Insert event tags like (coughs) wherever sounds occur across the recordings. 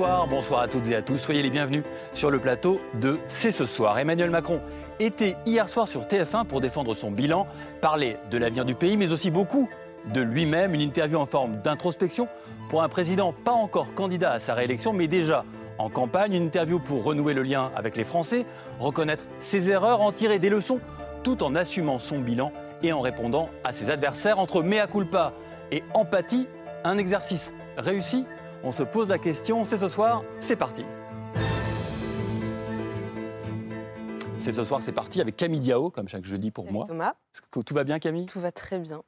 Bonsoir, à toutes et à tous. Soyez les bienvenus sur le plateau de C'est ce soir. Emmanuel Macron était hier soir sur TF1 pour défendre son bilan, parler de l'avenir du pays, mais aussi beaucoup de lui-même. Une interview en forme d'introspection pour un président pas encore candidat à sa réélection, mais déjà en campagne. Une interview pour renouer le lien avec les Français, reconnaître ses erreurs, en tirer des leçons, tout en assumant son bilan et en répondant à ses adversaires. Entre mea culpa et empathie, un exercice réussi on se pose la question, c'est ce soir, c'est parti. C'est ce soir, c'est parti avec Camille Diao, comme chaque jeudi pour moi. Thomas. Tout va bien Camille? Tout va très bien.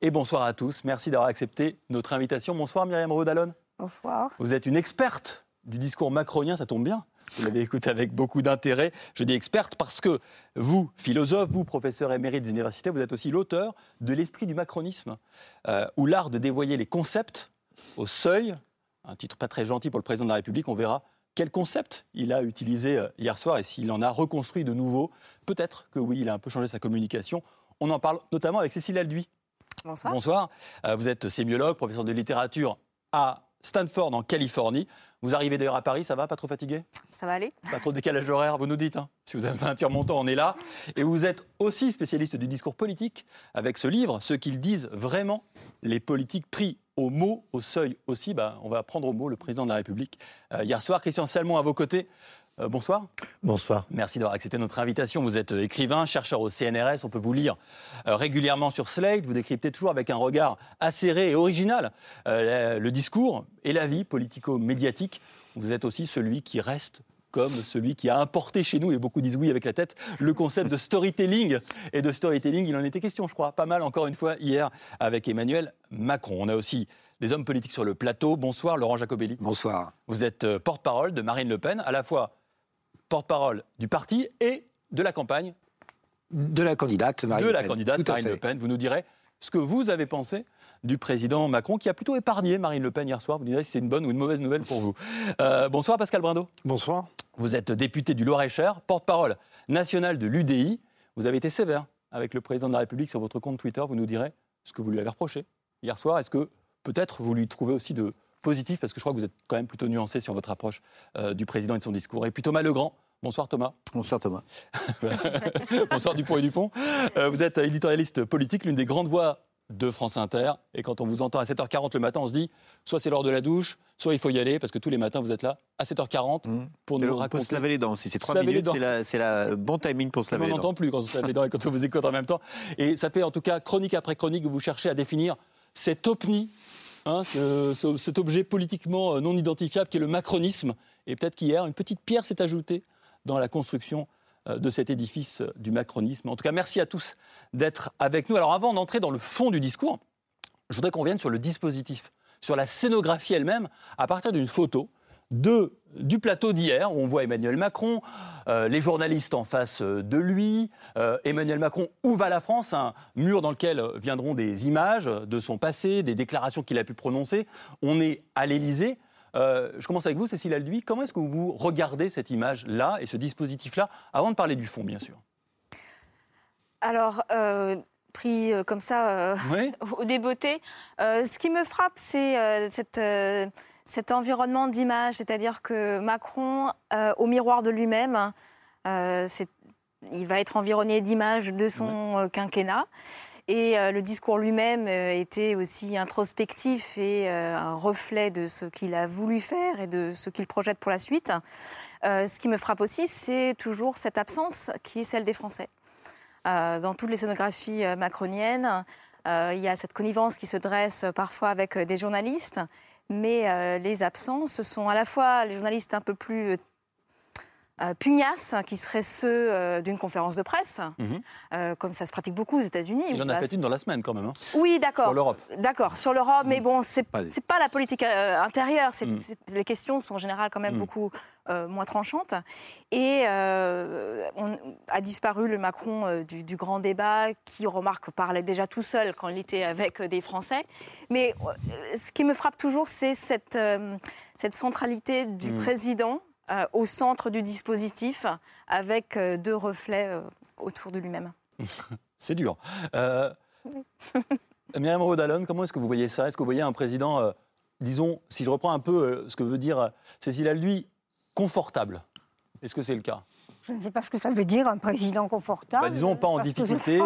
Et bonsoir à tous, merci d'avoir accepté notre invitation. Bonsoir Myriam Rodalon. Bonsoir. Vous êtes une experte du discours macronien, ça tombe bien. Vous l'avez écouté avec beaucoup d'intérêt. Je dis experte parce que vous, philosophe, vous, professeur émérite des universités, vous êtes aussi l'auteur de L'esprit du macronisme, euh, ou l'art de dévoyer les concepts au seuil un titre pas très gentil pour le président de la République. On verra quel concept il a utilisé euh, hier soir et s'il en a reconstruit de nouveau. Peut-être que oui, il a un peu changé sa communication. On en parle notamment avec Cécile Alduy. Bonsoir. Bonsoir. Euh, vous êtes sémiologue, professeur de littérature à Stanford en Californie. Vous arrivez d'ailleurs à Paris, ça va Pas trop fatigué? Ça va aller. Pas trop de décalage horaire, vous nous dites. Hein. si vous avez un pire montant, on est là. Et vous êtes aussi spécialiste du discours politique avec ce livre, Ce qu'ils disent vraiment, les politiques pris au mot, au seuil aussi. Bah, on va prendre au mot le président de la République. Euh, hier soir, Christian Salmon à vos côtés. Euh, bonsoir. Bonsoir. Merci d'avoir accepté notre invitation. Vous êtes euh, écrivain, chercheur au CNRS. On peut vous lire régulièrement sur Slate. Vous décryptez toujours avec un regard acéré et original le discours et la vie politico-médiatique. Vous êtes aussi celui qui reste comme celui qui a importé chez nous, et beaucoup disent oui avec la tête, le concept de storytelling. Et de storytelling, il en était question, je crois, pas mal encore une fois hier avec Emmanuel Macron. On a aussi des hommes politiques sur le plateau. Bonsoir, Laurent Jacobelli. Bonsoir. Vous êtes euh, porte-parole de Marine Le Pen, à la fois porte-parole du parti et de la campagne. De la candidate Marine de Le Pen. De la candidate Marine Le Pen. Vous nous direz ce que vous avez pensé du président Macron, qui a plutôt épargné Marine Le Pen hier soir. Vous direz si c'est une bonne ou une mauvaise nouvelle pour vous. Euh, bonsoir Pascal Brindo. Bonsoir. Vous êtes député du Loir-et-Cher, porte-parole national de l'UDI. Vous avez été sévère avec le président de la République sur votre compte Twitter. Vous nous direz ce que vous lui avez reproché hier soir. Est-ce que peut-être vous lui trouvez aussi de positif Parce que je crois que vous êtes quand même plutôt nuancé sur votre approche euh, du président et de son discours. Et puis Thomas Legrand, Bonsoir Thomas. Bonsoir Thomas. (laughs) Bonsoir Dupont et Dupont. Euh, vous êtes éditorialiste politique, l'une des grandes voix de France Inter. Et quand on vous entend à 7h40 le matin, on se dit soit c'est l'heure de la douche, soit il faut y aller, parce que tous les matins, vous êtes là à 7h40 mmh. pour nous raconter. On peut se laver les dents aussi. C'est 3 minutes, c'est le bon timing pour se laver les dents. On n'entend plus quand on se lave les dents et quand on vous écoute en même temps. Et ça fait en tout cas chronique après chronique que vous cherchez à définir cet OPNI, hein, cet objet politiquement euh, non identifiable qui est le macronisme. Et peut-être qu'hier, une petite pierre s'est ajoutée dans la construction euh, de cet édifice euh, du macronisme. En tout cas, merci à tous d'être avec nous. Alors avant d'entrer dans le fond du discours, je voudrais qu'on revienne sur le dispositif, sur la scénographie elle-même, à partir d'une photo de, du plateau d'hier, où on voit Emmanuel Macron, euh, les journalistes en face de lui, Emmanuel Macron, où va la France? Un mur dans lequel viendront des images de son passé, des déclarations qu'il a pu prononcer. On est à l'Élysée. Euh, je commence avec vous, Cécile Alduy. Comment est-ce que vous regardez cette image-là et ce dispositif-là, avant de parler du fond, bien sûr? Alors, euh, pris euh, comme ça (laughs) au débeauté, ce qui me frappe, c'est cet environnement d'image, c'est-à-dire que Macron, au miroir de lui-même, il va être environné d'images de son quinquennat. Et euh, le discours lui-même euh, était aussi introspectif et euh, un reflet de ce qu'il a voulu faire et de ce qu'il projette pour la suite. ce qui me frappe aussi, c'est toujours cette absence qui est celle des Français. dans toutes les scénographies macroniennes, il y a cette connivence qui se dresse parfois avec des journalistes, mais les absents, ce sont à la fois les journalistes un peu plus euh, pugnaces, qui seraient ceux euh, d'une conférence de presse, mhm. euh, comme ça se pratique beaucoup aux États-Unis. Il en a fait une dans la semaine quand même. Hein. Oui, d'accord. Sur l'Europe. D'accord, sur l'Europe, mais bon, c'est pas, pas la politique intérieure. Mhm. les questions sont en général quand même mhm. Beaucoup moins tranchantes. Et on, a disparu le Macron du, grand débat, qui remarque parlait déjà tout seul quand il était avec des Français. Mais ce qui me frappe toujours, c'est cette, cette centralité du président euh, au centre du dispositif, avec euh, deux reflets euh, autour de lui-même. (laughs) C'est dur. Euh, (laughs) Myriam Rodalon, comment est-ce que vous voyez ça? Est-ce que vous voyez un président, disons, si je reprends un peu ce que veut dire Cécile lui, confortable Est-ce que c'est le cas? Je ne sais pas ce que ça veut dire, un président confortable. Bah, disons, pas en difficulté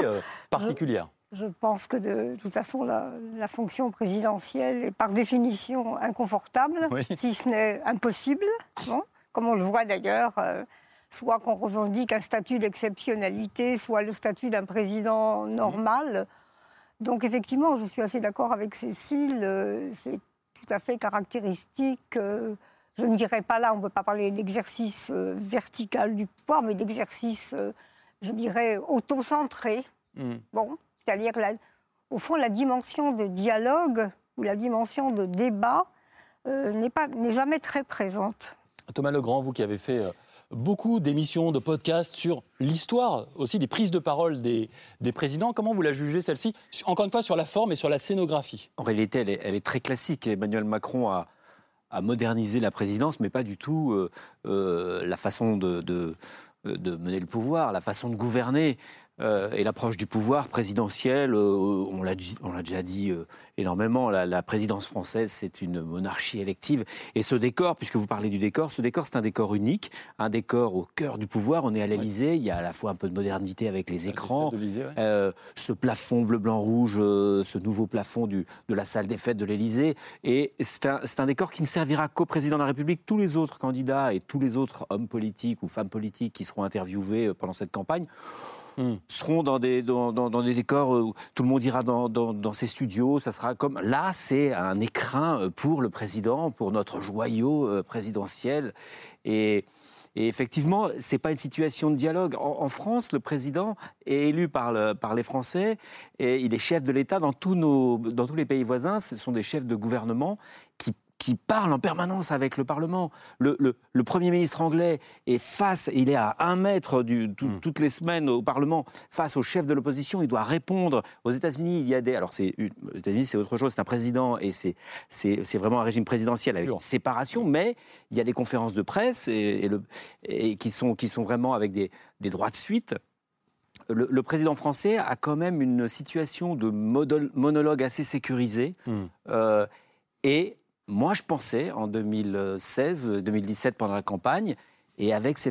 particulière. Je, pense que de, toute façon, la, fonction présidentielle est par définition inconfortable, si ce n'est impossible. Comme on le voit d'ailleurs, euh, soit qu'on revendique un statut d'exceptionnalité, soit le statut d'un président normal. Donc effectivement, je suis assez d'accord avec Cécile, euh, c'est tout à fait caractéristique. Euh, je ne dirais pas là, on ne peut pas parler d'exercice vertical du pouvoir, mais d'exercice, je dirais, auto-centré. Hmm. Bon, c'est-à-dire, au fond, la dimension de dialogue ou la dimension de débat n'est jamais très présente. Thomas Legrand, vous qui avez fait euh, beaucoup d'émissions, de podcasts sur l'histoire aussi des prises de parole des, présidents. Comment vous la jugez celle-ci? Encore une fois, sur la forme et sur la scénographie. En réalité, elle est, très classique. Emmanuel Macron a, modernisé la présidence, mais pas du tout euh, euh, la façon de, de, mener le pouvoir, la façon de gouverner. Euh, et l'approche du pouvoir présidentiel, euh, on l'a déjà dit euh, énormément, la, présidence française, c'est une monarchie élective. Et ce décor, puisque vous parlez du décor, ce décor, c'est un décor unique, un décor au cœur du pouvoir. On est à l'Élysée, il y a à la fois un peu de modernité avec les écrans, ce plafond bleu-blanc-rouge, ce nouveau plafond du, de la salle des fêtes de l'Élysée. Et c'est un, un décor qui ne servira qu'au président de la République. Tous les autres candidats et tous les autres hommes politiques ou femmes politiques qui seront interviewés pendant cette campagne Hmm. seront dans des, dans, des décors où tout le monde ira dans, dans, ses studios. Ça sera comme là, c'est un écrin euh, pour le président, pour notre joyau euh, présidentiel. Et, et effectivement, c'est pas une situation de dialogue. En, France, le président est élu par, le, par les Français et il est chef de l'État dans tous dans tous les pays voisins. Ce sont des chefs de gouvernement qui qui parle en permanence avec le Parlement. Le, Premier ministre anglais est face, il est à un mètre du, hmm. toutes les semaines au Parlement, face au chef de l'opposition. Il doit répondre. Aux États-Unis, il y a des. Alors, c'est, aux États-Unis, c'est autre chose, c'est un président et c'est, c'est, vraiment un régime présidentiel avec une séparation, mais il y a des conférences de presse et, le, et qui, sont, qui sont vraiment avec des, des droits de suite. Le, président français a quand même une situation de monologue assez sécurisé. Hmm. Euh, et moi, je pensais en 2016-2017 pendant la campagne, et avec ce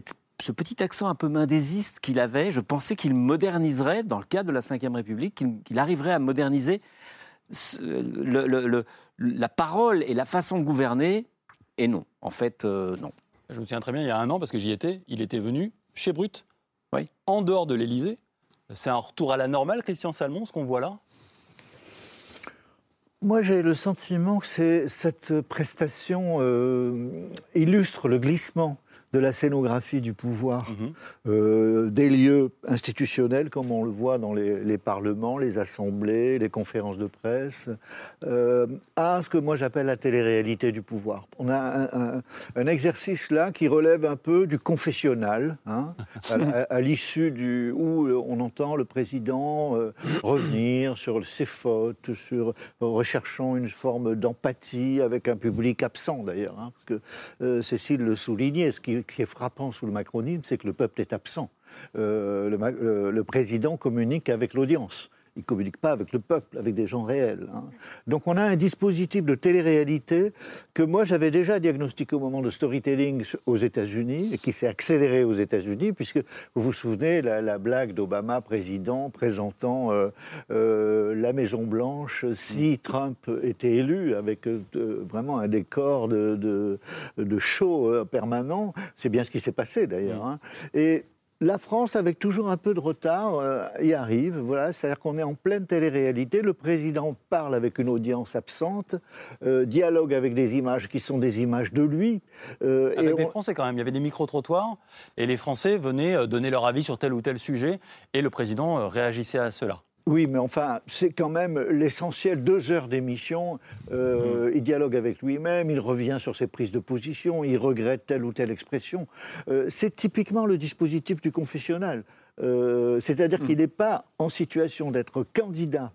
petit accent un peu mendésiste qu'il avait, je pensais qu'il moderniserait, dans le cadre de la Ve République, qu'il arriverait à moderniser la parole et la façon de gouverner. Et non, en fait, euh, non. Je me souviens très bien, il y a un an, parce que j'y étais, il était venu chez Brut, oui. en dehors de l'Élysée. C'est un retour à la normale, Christian Salmon, ce qu'on voit là? Moi, j'ai le sentiment que cette prestation euh, illustre le glissement de la scénographie du pouvoir, mhm. euh, des lieux institutionnels, comme on le voit dans les, parlements, les assemblées, les conférences de presse, euh, à ce que moi j'appelle la télé-réalité du pouvoir. On a un, exercice là qui relève un peu du confessionnal, hein, (laughs) à, l'issue du où on entend le président euh, revenir sur ses fautes, sur recherchant une forme d'empathie avec un public absent d'ailleurs, hein, parce que Cécile le soulignait, ce qui qui est frappant sous le macronisme, c'est que le peuple est absent. Euh, le, président communique avec l'audience il ne communique pas avec le peuple, avec des gens réels. Hein. Donc on a un dispositif de télé-réalité que moi j'avais déjà diagnostiqué au moment de storytelling aux États-Unis et qui s'est accéléré aux États-Unis, puisque vous vous souvenez la, blague d'Obama, président, présentant euh, euh, la Maison-Blanche si Trump était élu, avec euh, vraiment un décor de, de, show permanent. C'est bien ce qui s'est passé d'ailleurs. Hein. Et la France, avec toujours un peu de retard, euh, y arrive. Voilà, c'est-à-dire qu'on est en pleine télé-réalité. Le président parle avec une audience absente, euh, dialogue avec des images qui sont des images de lui. Euh, avec les Français quand même. Il y avait des micro-trottoirs et les Français venaient donner leur avis sur tel ou tel sujet et le président réagissait à cela. Oui, mais enfin, c'est quand même l'essentiel. Deux heures d'émission, euh, mm. il dialogue avec lui-même, il revient sur ses prises de position, il regrette telle ou telle expression. Euh, c'est typiquement le dispositif du confessionnal. Euh, c'est-à-dire mm. qu'il n'est pas en situation d'être candidat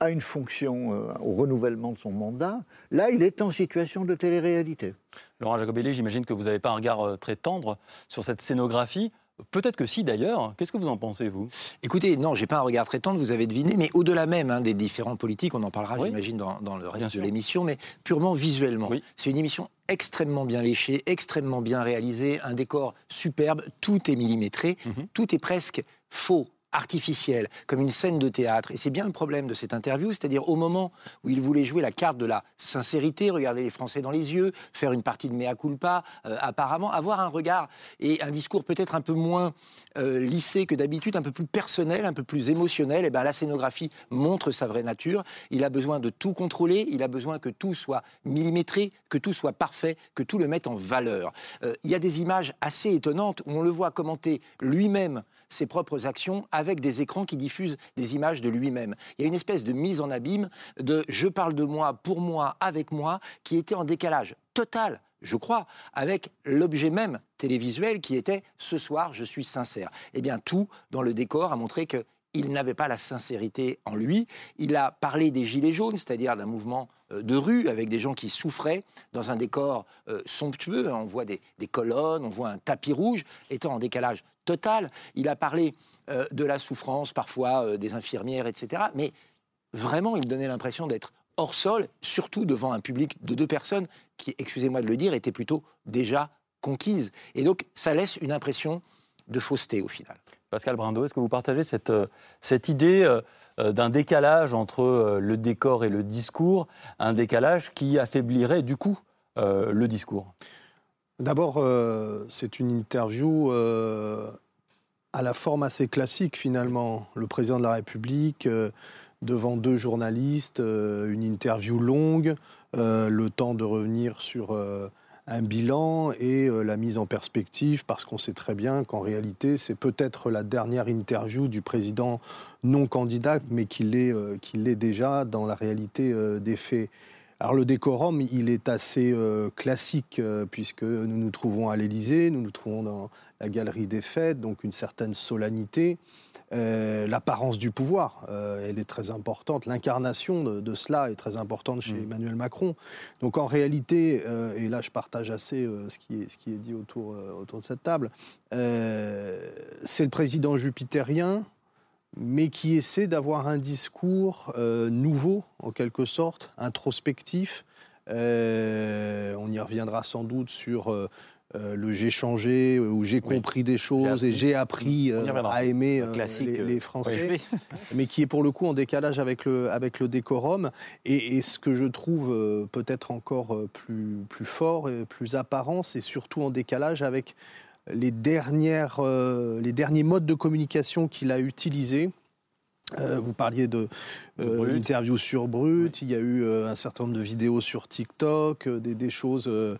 à une fonction, au renouvellement de son mandat. Là, il est en situation de télé-réalité. Laurent Jacobelli, j'imagine que vous n'avez pas un regard très tendre sur cette scénographie. Peut-être que si d'ailleurs. Qu'est-ce que vous en pensez, vous? Écoutez, non, j'ai pas un regard très tendre, vous avez deviné, mais au-delà même hein, des différents politiques, on en parlera, j'imagine, dans, le reste de l'émission, mais purement visuellement. C'est une émission extrêmement bien léchée, extrêmement bien réalisée, un décor superbe, tout est millimétré, mhm. tout est presque faux artificielle, comme une scène de théâtre. Et c'est bien le problème de cette interview, c'est-à-dire au moment où il voulait jouer la carte de la sincérité, regarder les Français dans les yeux, faire une partie de mea culpa, euh, apparemment, avoir un regard et un discours peut-être un peu moins euh, lissé que d'habitude, un peu plus personnel, un peu plus émotionnel, et ben la scénographie montre sa vraie nature. Il a besoin de tout contrôler, il a besoin que tout soit millimétré, que tout soit parfait, que tout le mette en valeur. Euh, il y a des images assez étonnantes où on le voit commenter lui-même ses propres actions avec des écrans qui diffusent des images de lui-même. Il y a une espèce de mise en abîme de je parle de moi, pour moi, avec moi, qui était en décalage total je crois, avec l'objet même télévisuel qui était ce soir, je suis sincère. Eh bien, tout dans le décor a montré que il n'avait pas la sincérité en lui. Il a parlé des Gilets jaunes, c'est-à-dire d'un mouvement euh, de rue avec des gens qui souffraient dans un décor euh, somptueux. On voit des, colonnes, on voit un tapis rouge, étant en décalage total. Il a parlé euh, de la souffrance parfois des infirmières, etc. Mais vraiment, il donnait l'impression d'être hors sol, surtout devant un public de deux personnes qui, excusez-moi de le dire, étaient plutôt déjà conquises. Et donc, ça laisse une impression de fausseté au final. Pascal Brindo, est-ce que vous partagez cette, euh, cette idée euh, euh, d'un décalage entre le décor et le discours, un décalage qui affaiblirait du coup le discours? D'abord, c'est une interview à la forme assez classique finalement. Le président de la République devant deux journalistes, une interview longue, le temps de revenir sur un bilan et euh, la mise en perspective, parce qu'on sait très bien qu'en réalité, c'est peut-être la dernière interview du président non candidat, mais qu'il est, euh, qu'il est déjà dans la réalité euh, des faits. Alors le décorum, il est assez classique, puisque nous nous trouvons à l'Élysée, nous nous trouvons dans la galerie des fêtes, donc une certaine solennité. Euh, l'apparence du pouvoir, euh, elle est très importante. L'incarnation de, cela est très importante chez mm. Emmanuel Macron. Donc en réalité, euh, et là je partage assez ce, qui est, ce qui est dit autour, autour de cette table, c'est le président jupitérien, mais qui essaie d'avoir un discours nouveau, en quelque sorte, introspectif. on y reviendra sans doute sur euh, le j'ai changé, euh, où j'ai compris des choses et j'ai appris euh, à aimer les, Français, (laughs) mais qui est pour le coup en décalage avec le, avec le décorum. Et, ce que je trouve peut-être encore plus, plus fort et plus apparent, c'est surtout en décalage avec les, dernières, les derniers modes de communication qu'il a utilisés. Euh, vous parliez de euh, l'interview sur Brut, il y a eu euh, un certain nombre de vidéos sur TikTok, des, choses de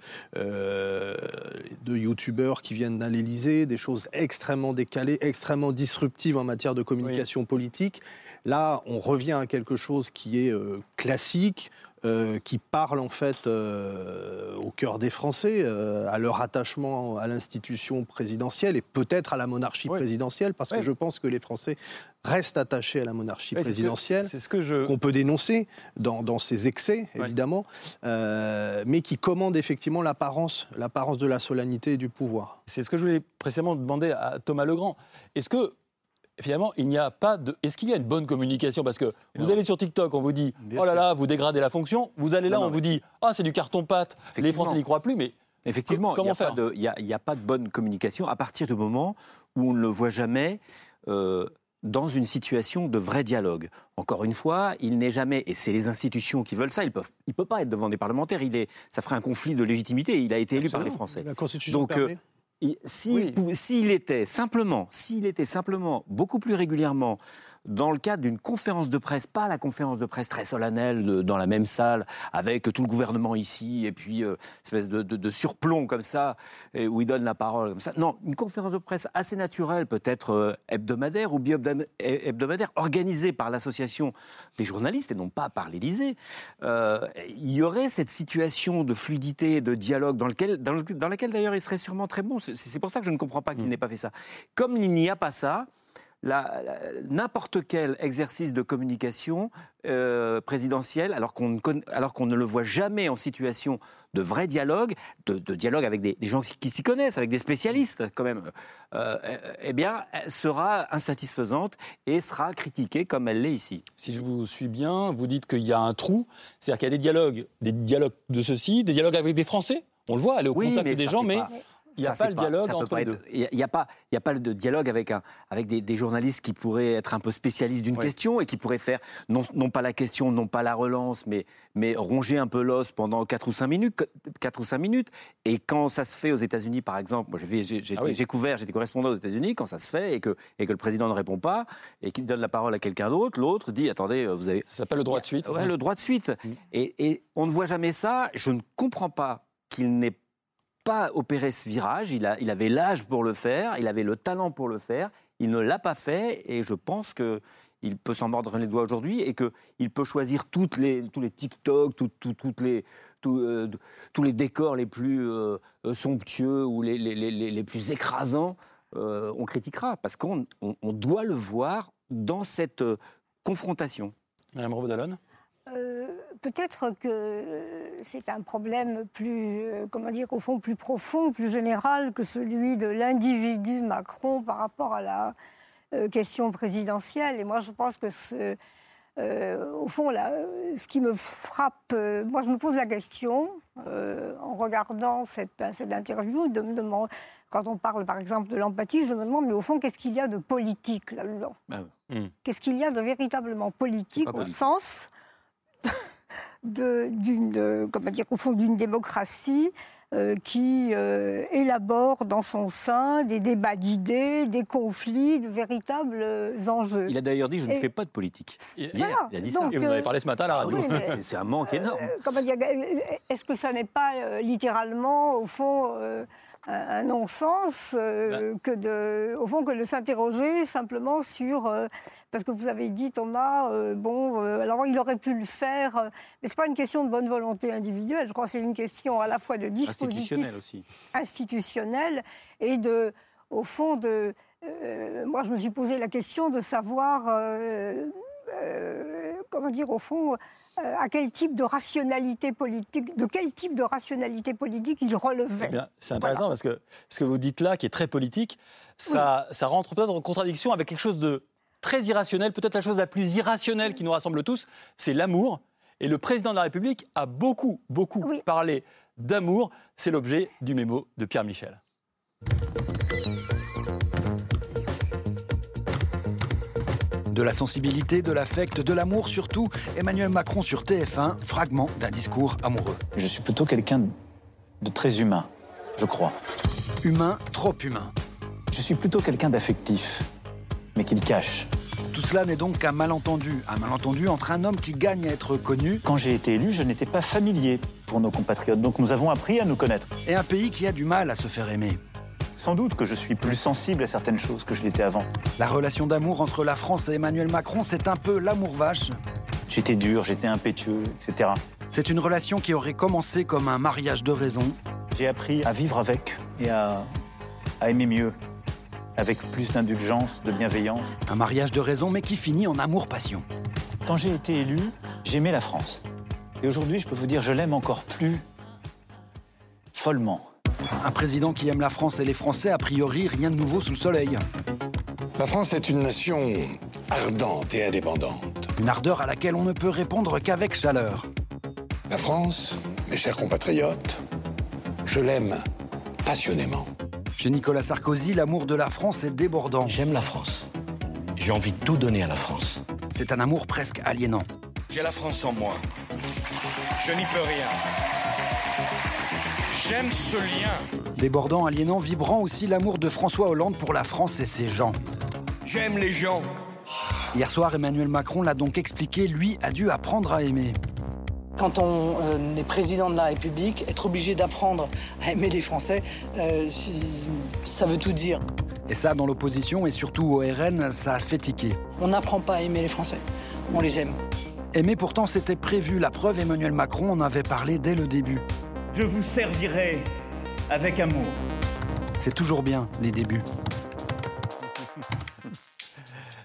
youtubeurs qui viennent à l'Elysée, des choses extrêmement décalées, extrêmement disruptives en matière de communication politique. Là, on revient à quelque chose qui est classique, euh, qui parle en fait euh, au cœur des Français, euh, à leur attachement à l'institution présidentielle et peut-être à la monarchie présidentielle, parce que je pense que les Français restent attachés à la monarchie présidentielle, c'est ce que je... qu'on peut dénoncer dans, dans ses excès, évidemment, mais qui commande effectivement l'apparence, l'apparence de la solennité et du pouvoir. C'est ce que je voulais précédemment demander à Thomas Legrand. Est-ce que finalement, il n'y a pas de. Est-ce qu'il y a une bonne communication? Parce que vous allez sur TikTok, on vous dit oh là là, vous dégradez la fonction. Vous allez là, on vous dit ah, c'est du carton-pâte. Les Français n'y croient plus, mais. Effectivement, comment faire? Il n'y a, pas de bonne communication à partir du moment où on ne le voit jamais. Euh, dans une situation de vrai dialogue. Encore une fois, il n'est jamais, et c'est les institutions qui veulent ça, il ne il peut pas être devant des parlementaires, il est, ça ferait un conflit de légitimité, il a été élu par les Français. La Constitution Donc, euh, S'il était simplement, s'il était simplement beaucoup plus régulièrement dans le cadre d'une conférence de presse, pas la conférence de presse très solennelle dans la même salle avec tout le gouvernement ici et puis euh, espèce de, surplomb comme ça où il donne la parole comme ça. Non, une conférence de presse assez naturelle, peut-être euh, hebdomadaire ou bi-hebdomadaire, organisée par l'association des journalistes et non pas par l'Élysée. Euh, il y aurait cette situation de fluidité, de dialogue dans, lequel, dans, dans laquelle d'ailleurs il serait sûrement très bon. C'est pour ça que je ne comprends pas qu'il mm. n'ait pas fait ça. Comme il n'y a pas ça, n'importe quel exercice de communication euh, présidentielle, alors qu'on ne, le voit jamais en situation de vrai dialogue, de, dialogue avec des, gens qui, s'y connaissent, avec des spécialistes quand même, euh, eh bien, sera insatisfaisante et sera critiquée comme elle l'est ici. Si je vous suis bien, vous dites qu'il y a un trou, c'est-à-dire qu'il y a des dialogues, des dialogues de ceci, des dialogues avec des Français. On le voit, aller au contact des gens, mais il n'y a pas le dialogue entre les deux. Il n'y a, pas, de dialogue avec, un, avec des, journalistes qui pourraient être un peu spécialistes d'une question et qui pourraient faire non, non, pas la question, non pas la relance, mais, mais ronger un peu l'os pendant 4 ou 5 minutes. 4 ou 5 minutes. Et quand ça se fait aux États-Unis, par exemple, moi j'ai ah couvert, j'étais correspondant aux États-Unis, quand ça se fait et que, et que le président ne répond pas et qu'il donne la parole à quelqu'un d'autre, l'autre dit attendez, vous avez. Ça s'appelle le droit de suite. Ouais, le droit de suite. Mm. Et, et on ne voit jamais ça. Je ne comprends pas qu'il n'ait pas opéré ce virage. Il, a, il avait l'âge pour le faire, il avait le talent pour le faire. Il ne l'a pas fait et je pense que il peut s'en mordre les doigts aujourd'hui et qu'il peut choisir toutes les, tous les TikTok, toutes les, euh, tous les décors les plus euh, somptueux ou les, les, les plus écrasants. Euh, on critiquera parce qu'on on, doit le voir dans cette confrontation. Madame Revaudalon peut-être que c'est un problème plus, euh, comment dire, au fond, plus profond, plus général que celui de l'individu Macron par rapport à la euh, question présidentielle. Et moi, je pense que euh, au fond, là, ce qui me frappe, moi je me pose la question, en regardant cette, cette interview, de me demander, quand on parle par exemple de l'empathie, je me demande, mais au fond, qu'est-ce qu'il y a de politique là-dedans? Ah Qu'est-ce qu'il y a de véritablement politique au sens d'une, comment dire, au fond d'une démocratie euh, qui euh, élabore dans son sein des débats d'idées, des conflits, de véritables enjeux. Il a d'ailleurs dit je ne fais pas de politique. Il, a dit ça. Et vous en avez parlé ce matin à la radio. (laughs) c'est un manque énorme. Euh, est-ce que ça n'est pas littéralement, au fond, un non-sens euh, que de, au fond, que de s'interroger simplement sur, euh, parce que vous avez dit Thomas, euh, bon, alors il aurait pu le faire, mais c'est pas une question de bonne volonté individuelle. Je crois que c'est une question à la fois de dispositif aussi. institutionnel et de, au fond, de, moi je me suis posé la question de savoir euh, comment dire, au fond, euh, à quel type de rationalité politique, de quel type de rationalité politique il relevait. Eh c'est intéressant parce que ce que vous dites là, qui est très politique, ça, ça rentre peut-être en contradiction avec quelque chose de très irrationnel, peut-être la chose la plus irrationnelle qui nous rassemble tous, c'est l'amour. Et le président de la République a beaucoup, beaucoup parlé d'amour. C'est l'objet du mémo de Pierre Michel. De la sensibilité, de l'affect, de l'amour surtout, Emmanuel Macron sur TF1, fragment d'un discours amoureux. Je suis plutôt quelqu'un de très humain, je crois. Humain, trop humain. Je suis plutôt quelqu'un d'affectif, mais qu'il cache. Tout cela n'est donc qu'un malentendu, un malentendu entre un homme qui gagne à être connu. Quand j'ai été élu, je n'étais pas familier pour nos compatriotes, donc nous avons appris à nous connaître. Et un pays qui a du mal à se faire aimer. Sans doute que je suis plus sensible à certaines choses que je l'étais avant. La relation d'amour entre la France et Emmanuel Macron, c'est un peu l'amour vache. J'étais dur, j'étais impétueux, etc. C'est une relation qui aurait commencé comme un mariage de raison. J'ai appris à vivre avec et à, à aimer mieux, avec plus d'indulgence, de bienveillance. Un mariage de raison, mais qui finit en amour-passion. Quand j'ai été élu, j'aimais la France. Et aujourd'hui, je peux vous dire, je l'aime encore plus follement. Un président qui aime la France et les Français, a priori, rien de nouveau sous le soleil. La France est une nation ardente et indépendante. Une ardeur à laquelle on ne peut répondre qu'avec chaleur. La France, mes chers compatriotes, je l'aime passionnément. Chez Nicolas Sarkozy, l'amour de la France est débordant. J'aime la France. J'ai envie de tout donner à la France. C'est un amour presque aliénant. J'ai la France en moi. Je n'y peux rien. J'aime ce lien. Débordant, aliénant, vibrant aussi l'amour de François Hollande pour la France et ses gens. J'aime les gens. Hier soir, Emmanuel Macron l'a donc expliqué, lui a dû apprendre à aimer. Quand on euh, est président de la République, être obligé d'apprendre à aimer les Français, euh, ça veut tout dire. Et ça, dans l'opposition et surtout au RN, ça a fait tiquer. On n'apprend pas à aimer les Français, on les aime. Aimer pourtant, c'était prévu. La preuve, Emmanuel Macron en avait parlé dès le début. Je vous servirai avec amour. C'est toujours bien, les débuts. (laughs)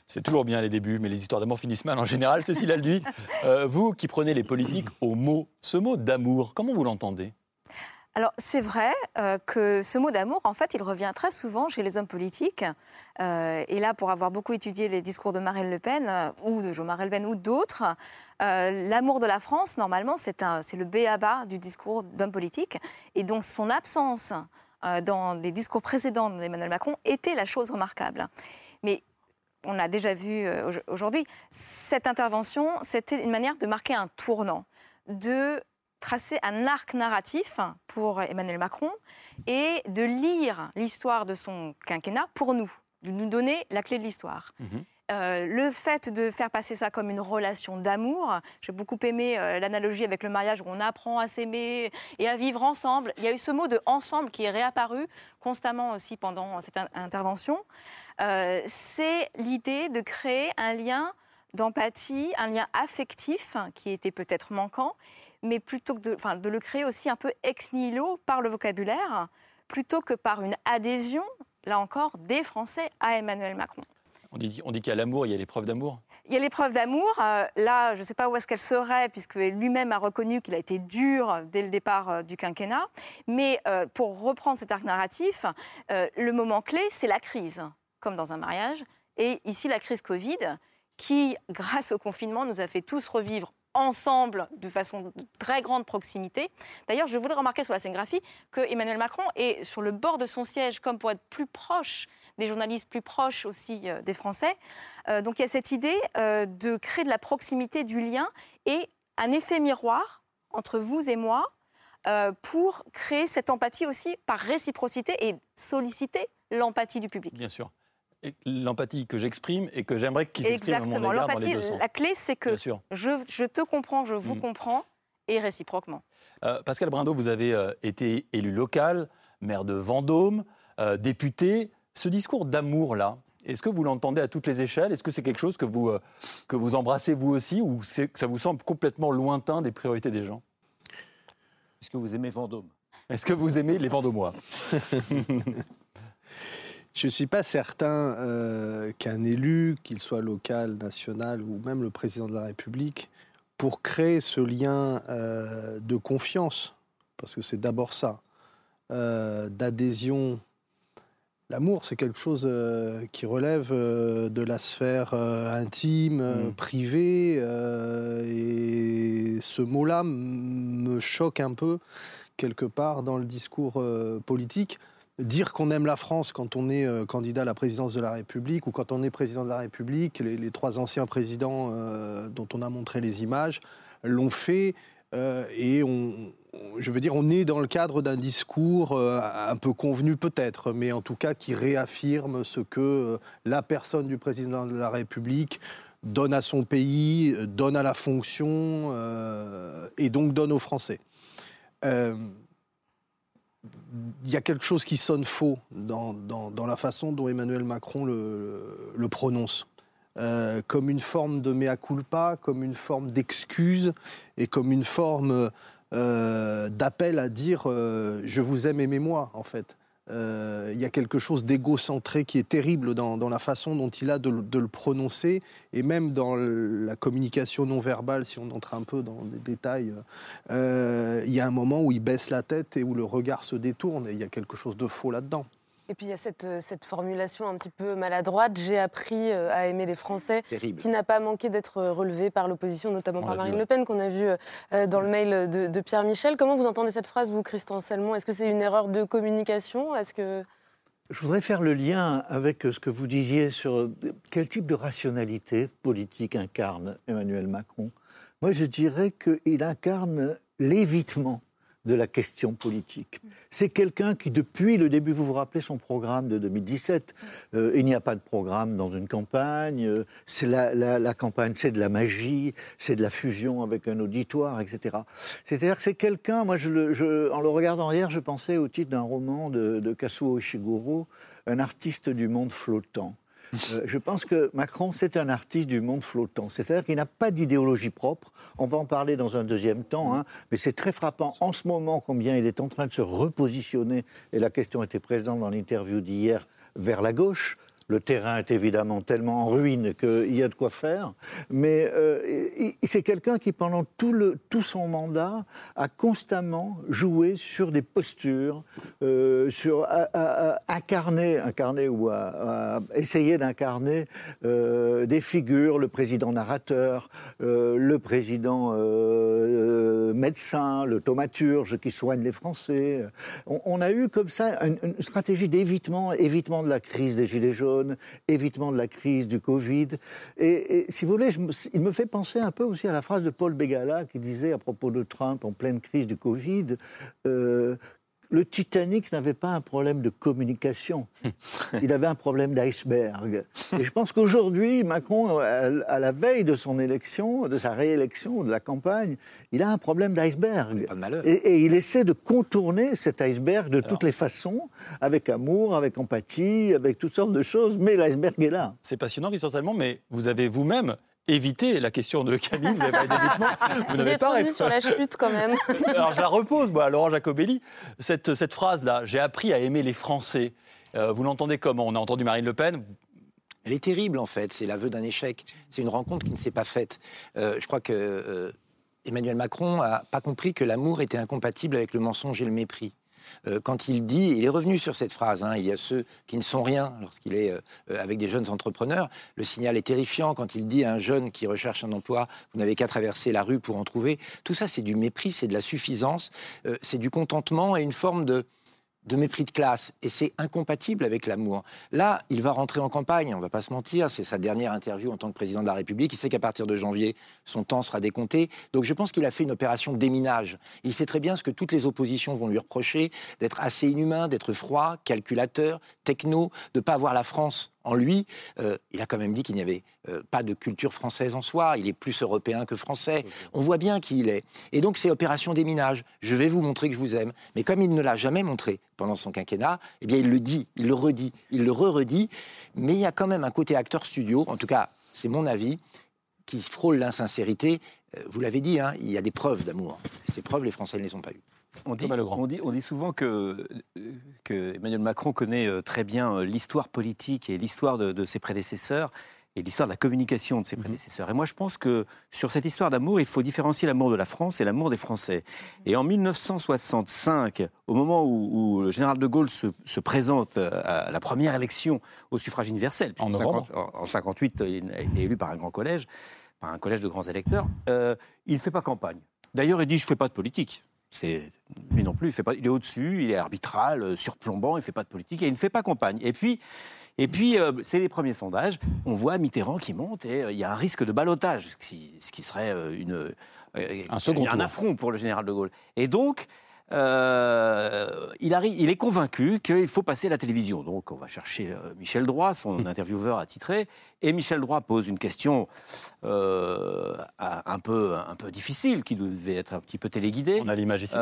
C'est toujours bien les débuts, mais les histoires d'amour finissent mal en général. Cécile Alduy, euh, vous qui prenez les politiques au mot, ce mot d'amour, comment vous l'entendez? Alors c'est vrai euh, que ce mot d'amour, en fait, il revient très souvent chez les hommes politiques. Euh, et là, pour avoir beaucoup étudié les discours de Marine Le Pen, ou de Jean-Marie Le Pen, ou d'autres, l'amour de la France, normalement, c'est le B à bas du discours d'homme politique. Et donc son absence dans des discours précédents d'Emmanuel Macron était la chose remarquable. Mais on a déjà vu euh, aujourd'hui, cette intervention, c'était une manière de marquer un tournant, de tracer un arc narratif pour Emmanuel Macron et de lire l'histoire de son quinquennat pour nous, de nous donner la clé de l'histoire. Mhm. Euh, le fait de faire passer ça comme une relation d'amour, j'ai beaucoup aimé euh, l'analogie avec le mariage où on apprend à s'aimer et à vivre ensemble. Il y a eu ce mot de ensemble qui est réapparu constamment aussi pendant cette intervention. Euh, c'est l'idée de créer un lien d'empathie, un lien affectif qui était peut-être manquant, mais plutôt que de, de le créer aussi un peu ex nihilo par le vocabulaire, plutôt que par une adhésion, là encore, des Français à Emmanuel Macron. On dit, on dit qu'il y a l'amour, il y a l'épreuve d'amour? Il y a l'épreuve d'amour. Euh, là, je ne sais pas où est-ce qu'elle serait, puisque lui-même a reconnu qu'il a été dur dès le départ euh, du quinquennat. Mais pour reprendre cet arc narratif, le moment clé, c'est la crise comme dans un mariage. Et ici, la crise Covid, qui, grâce au confinement, nous a fait tous revivre ensemble de façon de très grande proximité. D'ailleurs, je voudrais remarquer sur la scénographie que Emmanuel Macron est sur le bord de son siège, comme pour être plus proche des journalistes, plus proche aussi euh, des Français. Euh, donc il y a cette idée euh, de créer de la proximité, du lien et un effet miroir entre vous et moi pour créer cette empathie aussi par réciprocité et solliciter l'empathie du public. Bien sûr l'empathie que j'exprime et que j'aimerais qu'il s'exprime à mon égard dans les deux La clé, c'est que je, je, te comprends, je vous mm. comprends, et réciproquement. Euh, Pascal Brindot, vous avez euh, été élu local, maire de Vendôme, euh, député. Ce discours d'amour-là, est-ce que vous l'entendez à toutes les échelles? Est-ce que c'est quelque chose que vous, que vous embrassez vous aussi ou que ça vous semble complètement lointain des priorités des gens? Est-ce que vous aimez Vendôme? Est-ce que vous aimez les Vendômois? (laughs) Je ne suis pas certain euh, qu'un élu, qu'il soit local, national ou même le président de la République, pour créer ce lien euh, de confiance, parce que c'est d'abord ça, euh, d'adhésion. L'amour, c'est quelque chose qui relève de la sphère intime, mmh. privée, et ce mot-là me choque un peu quelque part dans le discours politique dire qu'on aime la France quand on est euh, candidat à la présidence de la République ou quand on est président de la République, les, trois anciens présidents euh, dont on a montré les images l'ont fait. Euh, et on, je veux dire, on est dans le cadre d'un discours un peu convenu peut-être, mais en tout cas qui réaffirme ce que la personne du président de la République donne à son pays, donne à la fonction et donc donne aux Français il y a quelque chose qui sonne faux dans, la façon dont Emmanuel Macron le, le prononce. Euh, comme une forme de mea culpa, comme une forme d'excuse et comme une forme euh, d'appel à dire euh, je vous aime, aimez-moi en fait. Euh, il y a quelque chose d'égocentré qui est terrible dans, la façon dont il a de, le prononcer et même dans la communication non verbale, si on entre un peu dans les détails. Euh, il y a un moment où il baisse la tête et où le regard se détourne et il y a quelque chose de faux là-dedans. Et puis il y a cette, euh, cette formulation un petit peu maladroite, j'ai appris euh, à aimer les Français, qui n'a pas manqué d'être euh, relevée par l'opposition, notamment par Marine Le Pen, qu'on a vu dans le mail de, Pierre Michel. Comment vous entendez cette phrase, vous, Christian Salmon? Est-ce que c'est une erreur de communication? Est-ce que... Je voudrais faire le lien avec ce que vous disiez sur quel type de rationalité politique incarne Emmanuel Macron. Moi, je dirais qu'il incarne l'évitement de la question politique. C'est quelqu'un qui, depuis le début, vous vous rappelez son programme de 2017, euh, il n'y a pas de programme dans une campagne, euh, c'est la, campagne, c'est de la magie, c'est de la fusion avec un auditoire, etc. C'est-à-dire que c'est quelqu'un, moi, en le regardant hier, je pensais au titre d'un roman de, de Kazuo Ishiguro, Un artiste du monde flottant. Euh, je pense que Macron, c'est un artiste du monde flottant. C'est-à-dire qu'il n'a pas d'idéologie propre. On va en parler dans un deuxième temps, hein. mais c'est très frappant en ce moment combien il est en train de se repositionner. Et la question était présente dans l'interview d'hier vers la gauche. Le terrain est évidemment tellement en ruine qu'il y a de quoi faire. Mais euh, c'est quelqu'un qui, pendant tout, son mandat, a constamment joué sur des postures, euh, sur à, incarner, incarner ou à, essayer d'incarner euh, des figures, le président narrateur, le président médecin, le thaumaturge qui soigne les Français. On, a eu comme ça une, une stratégie d'évitement, évitement de la crise des Gilets jaunes évitement de la crise du Covid. Et, si vous voulez, il me fait penser un peu aussi à la phrase de Paul Begala qui disait à propos de Trump en pleine crise du Covid euh, le Titanic n'avait pas un problème de communication, (laughs) il avait un problème d'iceberg. Et je pense qu'aujourd'hui, Macron, à la veille de son élection, de sa réélection, de la campagne, il a un problème d'iceberg. Et, et, il essaie de contourner cet iceberg de toutes les façons, avec amour, avec empathie, avec toutes sortes de choses, mais l'iceberg est là. C'est passionnant, essentiellement, mais vous avez vous-même éviter la question de Camille. Vous n'avez pas Vous n'avez pas sur la chute quand même. (laughs) Alors je la repose, moi, Laurent Jacobelli. Cette, cette phrase-là, j'ai appris à aimer les Français. Euh, vous l'entendez comment? On a entendu Marine Le Pen. Elle est terrible en fait. C'est l'aveu d'un échec. C'est une rencontre qui ne s'est pas faite. Euh, je crois que euh, Emmanuel Macron n'a pas compris que l'amour était incompatible avec le mensonge et le mépris. Euh, quand il dit, il est revenu sur cette phrase, hein, il y a ceux qui ne sont rien lorsqu'il est euh, avec des jeunes entrepreneurs. Le signal est terrifiant quand il dit à un jeune qui recherche un emploi, vous n'avez qu'à traverser la rue pour en trouver. Tout ça, c'est du mépris, c'est de la suffisance, euh, c'est du contentement et une forme de de mépris de classe, et c'est incompatible avec l'amour. Là, il va rentrer en campagne, on va pas se mentir, c'est sa dernière interview en tant que président de la République, il sait qu'à partir de janvier, son temps sera décompté, donc je pense qu'il a fait une opération déminage. Il sait très bien ce que toutes les oppositions vont lui reprocher, d'être assez inhumain, d'être froid, calculateur, techno, de ne pas avoir la France en lui, euh, il a quand même dit qu'il n'y avait euh, pas de culture française en soi, il est plus européen que français. On voit bien qui il est. Et donc c'est opération déminage. Je vais vous montrer que je vous aime. Mais comme il ne l'a jamais montré pendant son quinquennat, eh bien il le dit, il le redit, il le re-redit. Mais il y a quand même un côté acteur studio, en tout cas c'est mon avis, qui frôle l'insincérité. Euh, vous l'avez dit, hein, il y a des preuves d'amour. Ces preuves, les Français ne les ont pas eues. On dit, souvent que, Emmanuel Macron connaît euh, très bien euh, l'histoire politique et l'histoire de, ses prédécesseurs et l'histoire de la communication de ses mhm. prédécesseurs. Et moi, je pense que sur cette histoire d'amour, il faut différencier l'amour de la France et l'amour des Français. Et en 1965, au moment où, le général de Gaulle se, présente euh, à la première élection au suffrage universel, en, 1958, il a été élu par un grand collège, par un collège de grands électeurs, il ne fait pas campagne. D'ailleurs, il dit je ne fais pas de politique. C'est lui non plus, il, fait pas, il est au-dessus, il est arbitral, euh, surplombant, il ne fait pas de politique et il ne fait pas campagne. Et puis, et puis euh, c'est les premiers sondages. On voit Mitterrand qui monte et euh, il y a un risque de balotage, ce qui, ce qui serait une, un, second un affront pour le général de Gaulle. Et donc, euh, il, arrive, il est convaincu qu'il faut passer à la télévision. Donc on va chercher euh, Michel Droit, son intervieweur attitré, et Michel Droit pose une question euh, un, peu, un peu difficile, qui devait être un petit peu téléguidée. On a l'image ici.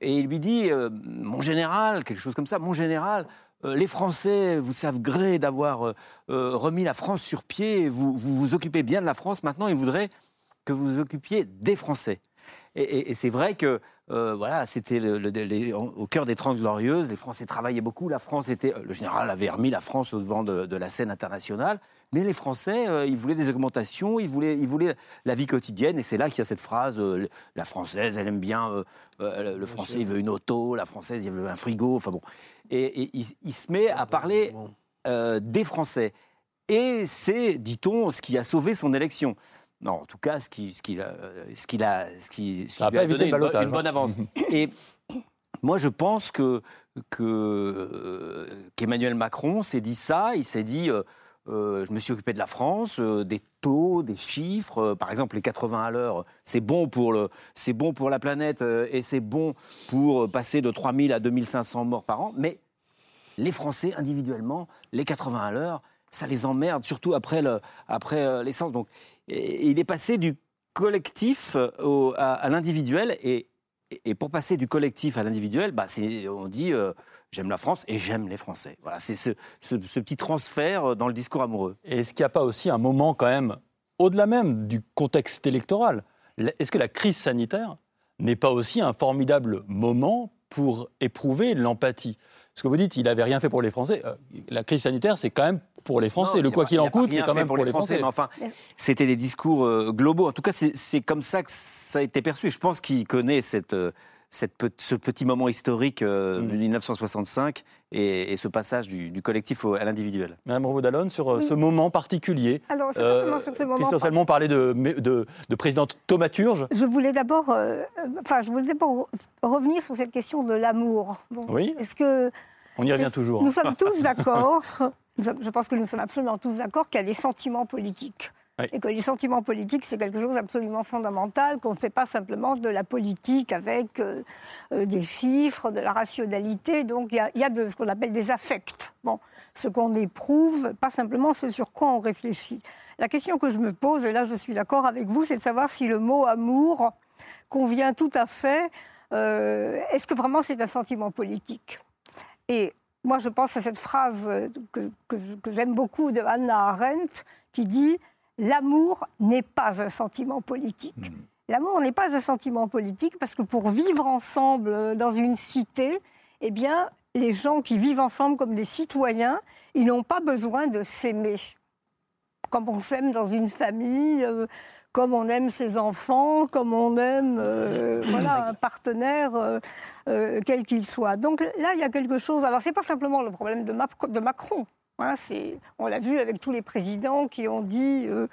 et il lui dit, mon général, quelque chose comme ça, mon général, les Français vous savent gré d'avoir remis la France sur pied, vous, vous vous occupez bien de la France, maintenant ils voudraient que vous vous occupiez des Français. Et, c'est vrai que euh, voilà, c'était au cœur des Trente Glorieuses. Les Français travaillaient beaucoup. La France était, le général avait remis la France au devant de, la scène internationale. Mais les Français, euh, ils voulaient des augmentations, ils voulaient, ils voulaient la vie quotidienne. Et c'est là qu'il y a cette phrase euh, la Française, elle aime bien. le Français, il veut une auto. La Française, il veut un frigo. Enfin bon. Et, il, se met à parler des Français. Et c'est, dit-on, ce qui a sauvé son élection. Non, en tout cas, ce qui, ce qui, ce qui, a, ce qui, Ça lui a donné une, une, bonne avance. Et moi, je pense que, que qu'Emmanuel Macron s'est dit ça. Il s'est dit, euh, je me suis occupé de la France, des taux, des chiffres. par exemple, les 80 à l'heure, c'est bon, pour le, bon pour la planète et c'est bon pour passer de 3000 à 2500 morts par an. Mais les Français, individuellement, les 80 à l'heure, ça les emmerde, surtout après l'essence. Donc, il est passé du collectif à, l'individuel et, pour passer du collectif à l'individuel, bah, on dit j'aime la France et j'aime les Français. Voilà, c'est ce, petit transfert euh, dans le discours amoureux. Est-ce qu'il n'y a pas aussi un moment quand même, au-delà même du contexte électoral, est-ce que la crise sanitaire n'est pas aussi un formidable moment pour éprouver l'empathie? Ce que vous dites, il n'avait rien fait pour les Français. Euh, la crise sanitaire, c'est quand même pour les Français. le quoi qu'il en coûte, c'est quand même pour, les Français. Mais enfin, c'était des discours euh, globaux. En tout cas, c'est comme ça que ça a été perçu. Je pense qu'il connaît cette, ce petit moment historique euh, mm. de 1965 et, ce passage du, collectif à l'individuel. Madame Revaud-Dallon, sur euh, ce moment particulier. Alors, c'est euh, sur ce moment. Christophe Salmon parlait de, de, de, présidente thaumaturge. Je voulais d'abord, enfin, je voulais d'abord revenir sur cette question de l'amour. oui. Est-ce que on y revient toujours. Nous sommes tous d'accord. (laughs) je pense que nous sommes absolument tous d'accord qu'il y a des sentiments politiques. Et que les sentiments politiques, c'est quelque chose d'absolument fondamental, qu'on ne fait pas simplement de la politique avec euh, euh, des chiffres, de la rationalité. Donc il y, a, ce qu'on appelle des affects. Bon, ce qu'on éprouve, pas simplement ce sur quoi on réfléchit. La question que je me pose, et là je suis d'accord avec vous, c'est de savoir si le mot amour convient tout à fait. Euh, est-ce que vraiment c'est un sentiment politique? Et moi je pense à cette phrase que, que j'aime beaucoup de Hannah Arendt qui dit l'amour n'est pas un sentiment politique. Hmm. L'amour n'est pas un sentiment politique parce que pour vivre ensemble euh, dans une cité, eh bien, les gens qui vivent ensemble comme des citoyens, ils n'ont pas besoin de s'aimer. Comme on s'aime dans une famille, euh, comme on aime ses enfants, comme on aime euh, (coughs) voilà, un partenaire, quel qu'il soit. Donc là, il y a quelque chose. Alors, ce n'est pas simplement le problème de Macron on l'a vu avec tous les présidents qui ont dit. Euh,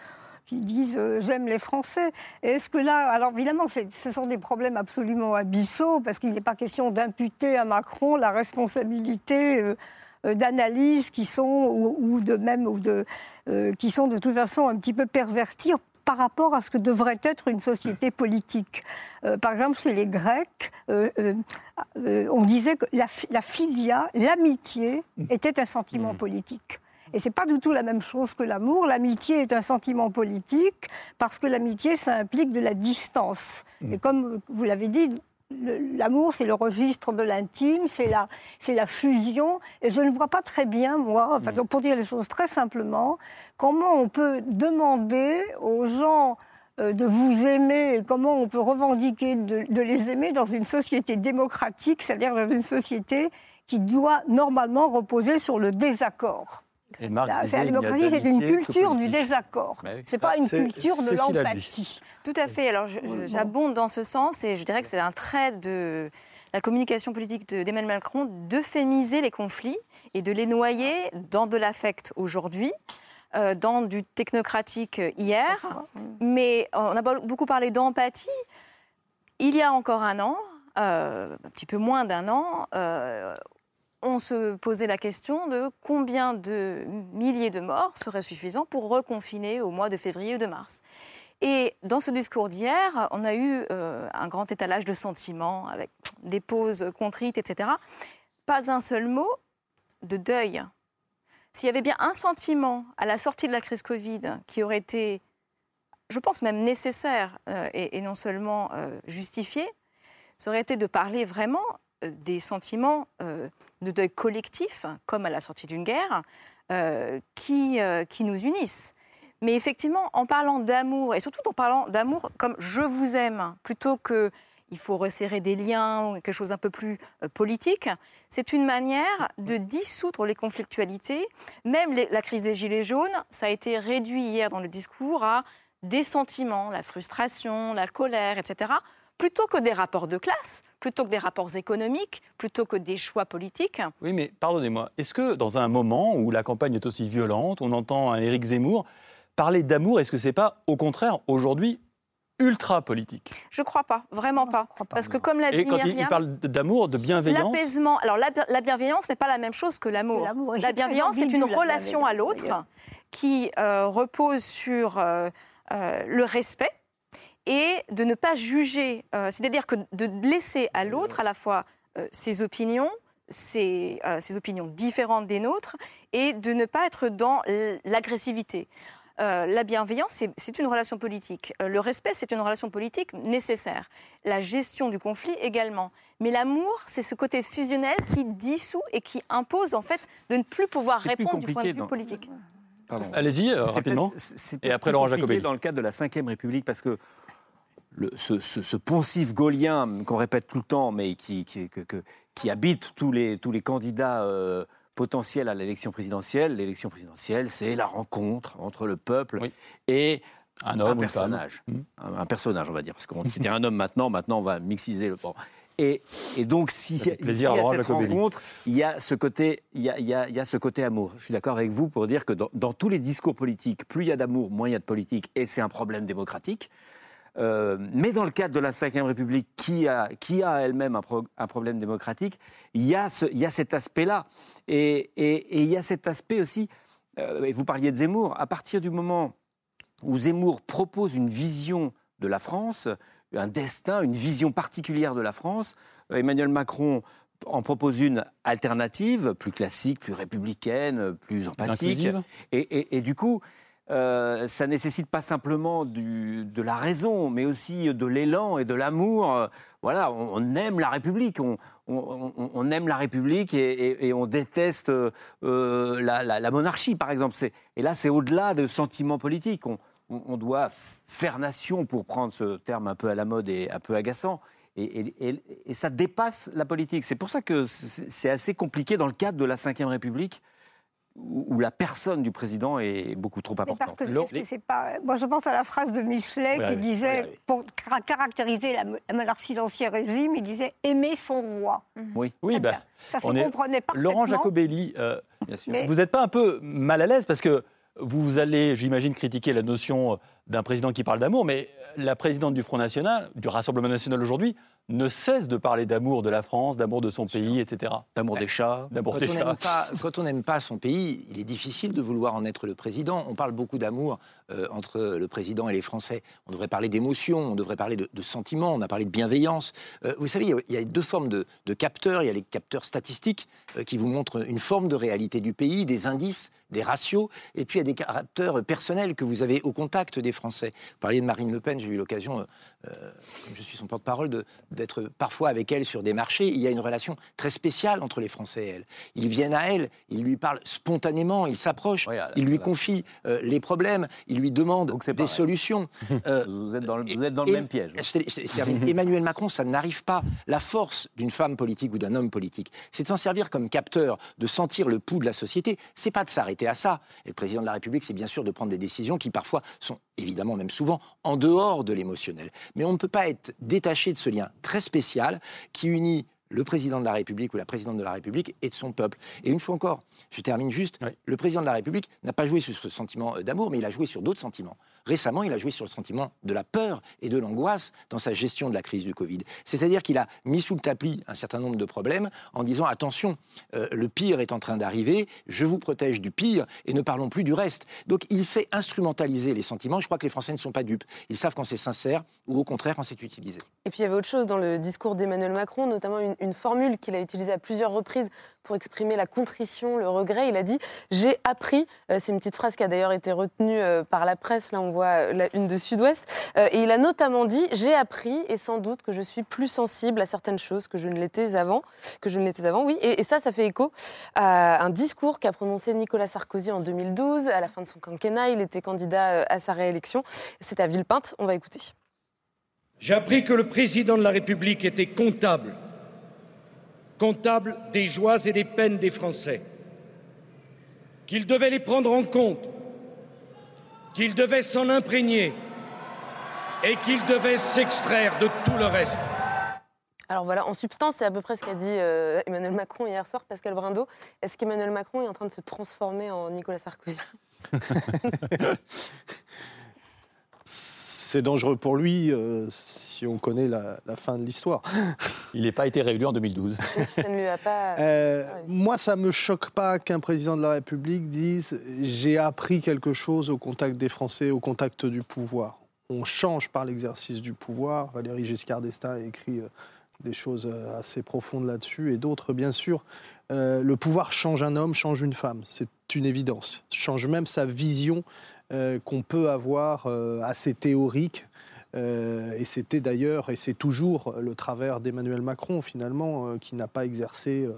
qui disent euh, j'aime les Français. Est-ce que là, alors évidemment, ce sont des problèmes absolument abyssaux parce qu'il n'est pas question d'imputer à Macron la responsabilité euh, d'analyses qui sont ou, de même ou qui sont de toute façon un petit peu perverties par rapport à ce que devrait être une société politique. Euh, par exemple, chez les Grecs, euh, euh, on disait que la, la filia, l'amitié, mmh. était un sentiment mmh. politique. Et c'est pas du tout la même chose que l'amour. L'amitié est un sentiment politique parce que l'amitié, ça implique de la distance. Mmh. Et comme vous l'avez dit, L'amour, c'est le registre de l'intime, c'est la, c'est la fusion. Et je ne vois pas très bien, moi, enfin, donc pour dire les choses très simplement, comment on peut demander aux gens euh, de vous aimer et comment on peut revendiquer de, de les aimer dans une société démocratique, c'est-à-dire dans une société qui doit normalement reposer sur le désaccord. La, démocratie, c'est une culture du désaccord. Ce c'est pas une culture de l'empathie. Tout à fait. Alors, j'abonde dans ce sens et je dirais que c'est un trait de la communication politique d'Emmanuel Macron d'euphémiser les conflits et de les noyer dans de l'affect aujourd'hui. Euh, dans du technocratique hier, mais on a beaucoup parlé d'empathie. Il y a encore un an, euh, un petit peu moins d'un an, euh, on se posait la question de combien de milliers de morts seraient suffisants pour reconfiner au mois de février ou de mars. Et dans ce discours d'hier, on a eu euh, un grand étalage de sentiments avec des pauses contrites, etc. Pas un seul mot de deuil. S'il y avait bien un sentiment à la sortie de la crise Covid qui aurait été, je pense même nécessaire euh, et, non seulement euh, justifié, ça aurait été de parler vraiment des sentiments de deuil collectif, comme à la sortie d'une guerre, qui, qui nous unissent. Mais effectivement, en parlant d'amour, et surtout en parlant d'amour comme je vous aime, plutôt que il faut resserrer des liens ou quelque chose un peu plus euh, politique, c'est une manière de dissoudre les conflictualités. Même la crise des Gilets jaunes, ça a été réduit hier dans le discours à des sentiments, la frustration, la colère, etc., plutôt que des rapports de classe, plutôt que des rapports économiques, plutôt que des choix politiques. Oui, mais pardonnez-moi, est-ce que dans un moment où la campagne est aussi violente, on entend un Éric Zemmour parler d'amour, est-ce que c'est pas au contraire aujourd'hui ultra politique? Je crois pas, vraiment pas. Parce que comme l'a dit Et quand il, parle d'amour, de bienveillance? L'apaisement, alors la, bienveillance n'est pas la même chose que l'amour. La bienveillance, c'est une relation à l'autre qui repose sur le respect et de ne pas juger. C'est-à-dire que de laisser à l'autre à la fois ses opinions, ses, opinions différentes des nôtres, et de ne pas être dans l'agressivité. Euh, la bienveillance, c'est une relation politique. Euh, le respect, c'est une relation politique nécessaire. La gestion du conflit également. Mais l'amour, c'est ce côté fusionnel qui dissout et qui impose en fait de ne plus pouvoir répondre du point de vue politique. Allez-y, euh, rapidement. Et après Laurent Jacobelli. Dans le cadre de la Ve République, parce que ce, poncif gaulien qu'on répète tout le temps, mais qui, habite tous les, candidats potentiel à l'élection présidentielle. L'élection présidentielle, c'est la rencontre entre le peuple et un, homme, un personnage. Un, personnage, on va dire, parce que (laughs) c'était un homme maintenant, maintenant on va mixiser le... Bon. Et, et, donc, si, il y a cette rencontre, il y a ce côté, il y a, il y a, ce côté amour. Je suis d'accord avec vous pour dire que dans, dans tous les discours politiques, plus il y a d'amour, moins il y a de politique, et c'est un problème démocratique. Euh, mais dans le cadre de la Ve République, qui a, qui a elle-même un, problème démocratique, il y a, ce, il y a cet aspect-là. Et, et, il y a cet aspect aussi, euh, vous parliez de Zemmour, à partir du moment où Zemmour propose une vision de la France, un destin, une vision particulière de la France, euh, Emmanuel Macron en propose une alternative, plus classique, plus républicaine, plus empathique. Et, et, du coup, euh, ça nécessite pas simplement de la raison, mais aussi de l'élan et de l'amour. Voilà, on, aime la République, on, aime la République et, on déteste euh, la, monarchie, par exemple. Et là, c'est au-delà de sentiments politiques. On, doit faire nation, pour prendre ce terme un peu à la mode et un peu agaçant. Et, et ça dépasse la politique. C'est pour ça que c'est assez compliqué dans le cadre de la Ve République où la personne du président est beaucoup trop importante. Parce que c'est pas... Moi, je pense à la phrase de Michelet qui disait, pour caractériser la, monarchie d'Ancien Régime, il disait aimer son roi. Mhm. Oui, oui ben, ça se comprenait parfaitement. Laurent Jacobelli, euh, vous n'êtes pas un peu mal à l'aise parce que vous allez, j'imagine, critiquer la notion d'un président qui parle d'amour, mais la présidente du Front National, du Rassemblement National aujourd'hui, ne cesse de parler d'amour de la France, d'amour de son pays, etc. D'amour des chats. D'amour des chats. (laughs) quand on n'aime pas son pays, il est difficile de vouloir en être le président. On parle beaucoup d'amour euh, entre le président et les Français. On devrait parler d'émotion, on devrait parler de, de sentiments, on a parlé de bienveillance. Euh, vous savez, il y, a deux formes de, capteurs. Il y a les capteurs statistiques euh, qui vous montrent une forme de réalité du pays, des indices, des ratios, et puis il y a des capteurs personnels que vous avez au contact des Français. Vous parliez de Marine Le Pen, j'ai eu l'occasion comme je suis son porte-parole, d'être parfois avec elle sur des marchés. Il y a une relation très spéciale entre les Français et elle. Ils viennent à elle, ils lui parlent spontanément, ils s'approchent, ils lui confient les problèmes, ils lui demandent des solutions. Euh, (laughs) vous êtes dans le, vous êtes dans le même piège. (laughs) Emmanuel Macron, ça n'arrive pas. La force d'une femme politique ou d'un homme politique, c'est de s'en servir comme capteur, de sentir le pouls de la société. C'est pas de s'arrêter à ça. Et le président de la République, c'est bien sûr de prendre des décisions qui parfois sont évidemment même souvent en dehors de l'émotionnel. Mais on ne peut pas être détaché de ce lien très spécial qui unit le président de la République ou la présidente de la République et de son peuple. Et une fois encore, je termine juste, le président de la République n'a pas joué sur ce sentiment d'amour, mais il a joué sur d'autres sentiments. Récemment, il a joué sur le sentiment de la peur et de l'angoisse dans sa gestion de la crise du Covid. C'est-à-dire qu'il a mis sous le tapis un certain nombre de problèmes en disant attention, euh, le pire est en train d'arriver, je vous protège du pire et ne parlons plus du reste. Donc il sait instrumentaliser les sentiments. Je crois que les Français ne sont pas dupes. Ils savent quand c'est sincère ou au contraire quand c'est utilisé. Et puis il y avait autre chose dans le discours d'Emmanuel Macron, notamment une, une formule qu'il a utilisée à plusieurs reprises pour exprimer la contrition, le regret. Il a dit J'ai appris. Euh, c'est une petite phrase qui a d'ailleurs été retenue euh, par la presse. Là, on voit euh, une de Sud-Ouest. Et il a notamment dit J'ai appris et sans doute que je suis plus sensible à certaines choses que je ne l'étais avant. Que je ne l'étais avant, oui. Et, ça, ça fait écho à un discours qu'a prononcé Nicolas Sarkozy en 2012. À la fin de son quinquennat, il était candidat à sa réélection. C'est à Villepinte. On va écouter. J'ai appris que le président de la République était comptable comptable des joies et des peines des Français, qu'il devait les prendre en compte, qu'il devait s'en imprégner et qu'il devait s'extraire de tout le reste. Alors voilà, en substance, c'est à peu près ce qu'a dit euh, Emmanuel Macron hier soir, Pascal Brindot. Est-ce qu'Emmanuel Macron est en train de se transformer en Nicolas Sarkozy? (laughs) C'est dangereux pour lui. Euh, si on connaît la, fin de l'histoire. (laughs) Il n'est pas été réélu en 2012. ça ne lui a pas. Euh, moi, ça me choque pas qu'un président de la République dise j'ai appris quelque chose au contact des Français, au contact du pouvoir. On change par l'exercice du pouvoir. Valérie Giscard d'Estaing a écrit euh, des choses euh, assez profondes là-dessus et d'autres, bien sûr. le pouvoir change un homme, change une femme. C'est une évidence. Change même sa vision qu'on peut avoir assez théorique euh, et c'était d'ailleurs, et c'est toujours le travers d'Emmanuel Macron finalement, euh, qui n'a pas exercé euh,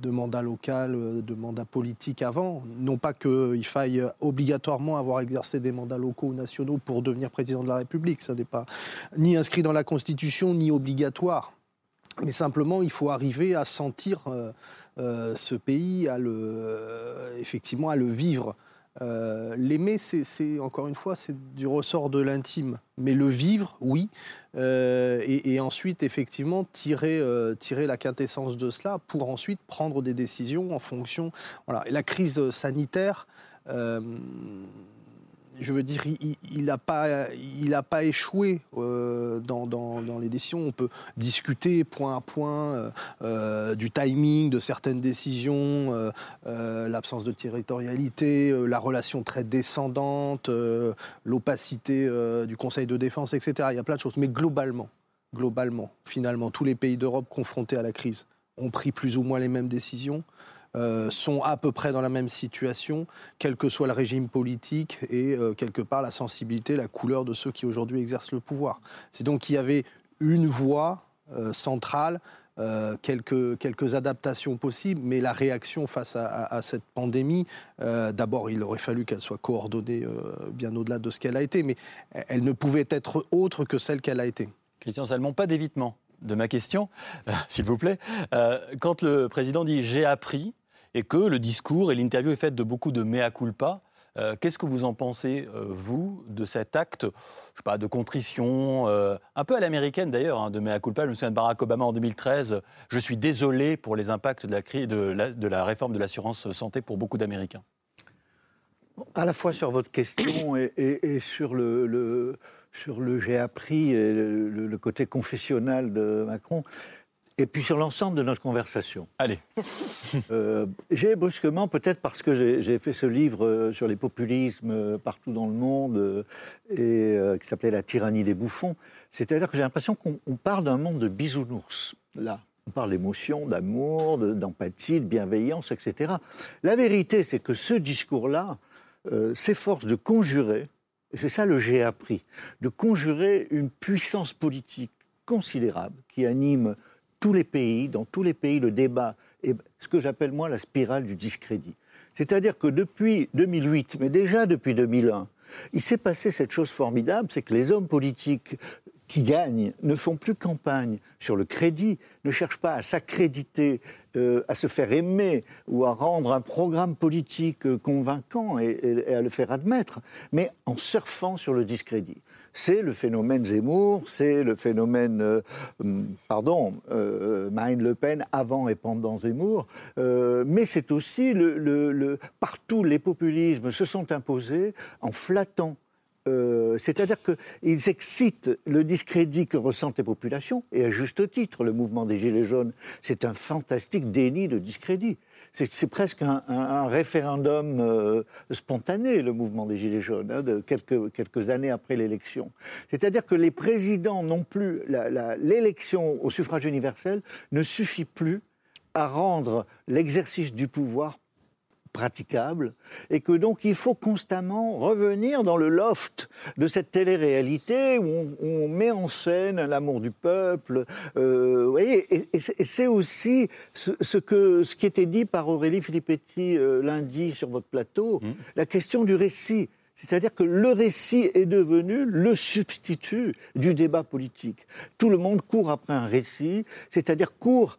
de mandat local, de mandat politique avant. Non pas qu'il faille obligatoirement avoir exercé des mandats locaux ou nationaux pour devenir président de la République. Ça n'est pas ni inscrit dans la Constitution, ni obligatoire. Mais simplement, il faut arriver à sentir ce pays, à effectivement, à le vivre. Euh, l'aimer, c'est encore une fois, c'est du ressort de l'intime. Mais le vivre, oui. Euh, et, ensuite, effectivement, tirer, euh, tirer la quintessence de cela pour ensuite prendre des décisions en fonction. Voilà. Et la crise sanitaire je veux dire, il n'a pas, échoué euh, dans, les décisions. On peut discuter point à point euh, euh, du timing de certaines décisions, l'absence de territorialité, la relation très descendante, l'opacité du Conseil de défense, etc. Il y a plein de choses. Mais globalement, globalement, finalement, tous les pays d'Europe confrontés à la crise ont pris plus ou moins les mêmes décisions. Euh, sont à peu près dans la même situation, quel que soit le régime politique et euh, quelque part la sensibilité, la couleur de ceux qui aujourd'hui exercent le pouvoir. C'est donc qu'il y avait une voie euh, centrale quelques, quelques adaptations possibles, mais la réaction face à, cette pandémie, d'abord, il aurait fallu qu'elle soit coordonnée bien au-delà de ce qu'elle a été, mais elle ne pouvait être autre que celle qu'elle a été. Christian Salmon, pas d'évitement de ma question, (laughs) s'il vous plaît. quand le président dit j'ai appris, et que le discours et l'interview est faite de beaucoup de mea culpa. Euh, qu'est-ce que vous en pensez, euh, vous, de cet acte je sais pas, de contrition, euh, un peu à l'américaine d'ailleurs, hein, de mea culpa. Je me souviens de Barack Obama en 2013. Je suis désolé pour les impacts de la, de de la réforme de l'assurance santé pour beaucoup d'Américains. À la fois sur votre question (coughs) et, sur le, sur le j'ai appris et le, côté confessionnal de Macron. Et puis sur l'ensemble de notre conversation. Allez. (laughs) Euh, j'ai brusquement, peut-être parce que j'ai fait ce livre euh, sur les populismes euh, partout dans le monde, et qui s'appelait La tyrannie des bouffons, c'est-à-dire que j'ai l'impression qu'on parle d'un monde de bisounours, là. On parle d'émotion, d'amour, d'empathie, de, bienveillance, etc. La vérité, c'est que ce discours-là s'efforce de conjurer, et c'est ça le j'ai appris, de conjurer une puissance politique considérable qui anime tous les pays, dans tous les pays, le débat est ce que j'appelle moi la spirale du discrédit. C'est-à-dire que depuis 2008, mais déjà depuis 2001, il s'est passé cette chose formidable, c'est que les hommes politiques qui gagnent ne font plus campagne sur le crédit, ne cherchent pas à s'accréditer, euh, à se faire aimer ou à rendre un programme politique euh, convaincant et, à le faire admettre, mais en surfant sur le discrédit c'est le phénomène Zemmour, c'est le phénomène, euh, hum, pardon, euh, Marine Le Pen avant et pendant Zemmour, euh, mais c'est aussi le, partout les populismes se sont imposés en flattant. C'est-à-dire qu'ils excitent le discrédit que ressentent les populations, et à juste titre, le mouvement des Gilets jaunes, c'est un fantastique déni de discrédit c'est presque un, référendum euh, spontané, le mouvement des Gilets jaunes, hein, de quelques, quelques années après l'élection. C'est-à-dire que les présidents non plus, l'élection au suffrage universel ne suffit plus à rendre l'exercice du pouvoir praticable et que donc il faut constamment revenir dans le loft de cette télé-réalité où on, met en scène l'amour du peuple. Euh, voyez, et, c'est aussi ce, que, ce qui était dit par Aurélie Filippetti euh, lundi sur votre plateau, mmh. la question du récit. C'est-à-dire que le récit est devenu le substitut du débat politique. Tout le monde court après un récit, c'est-à-dire court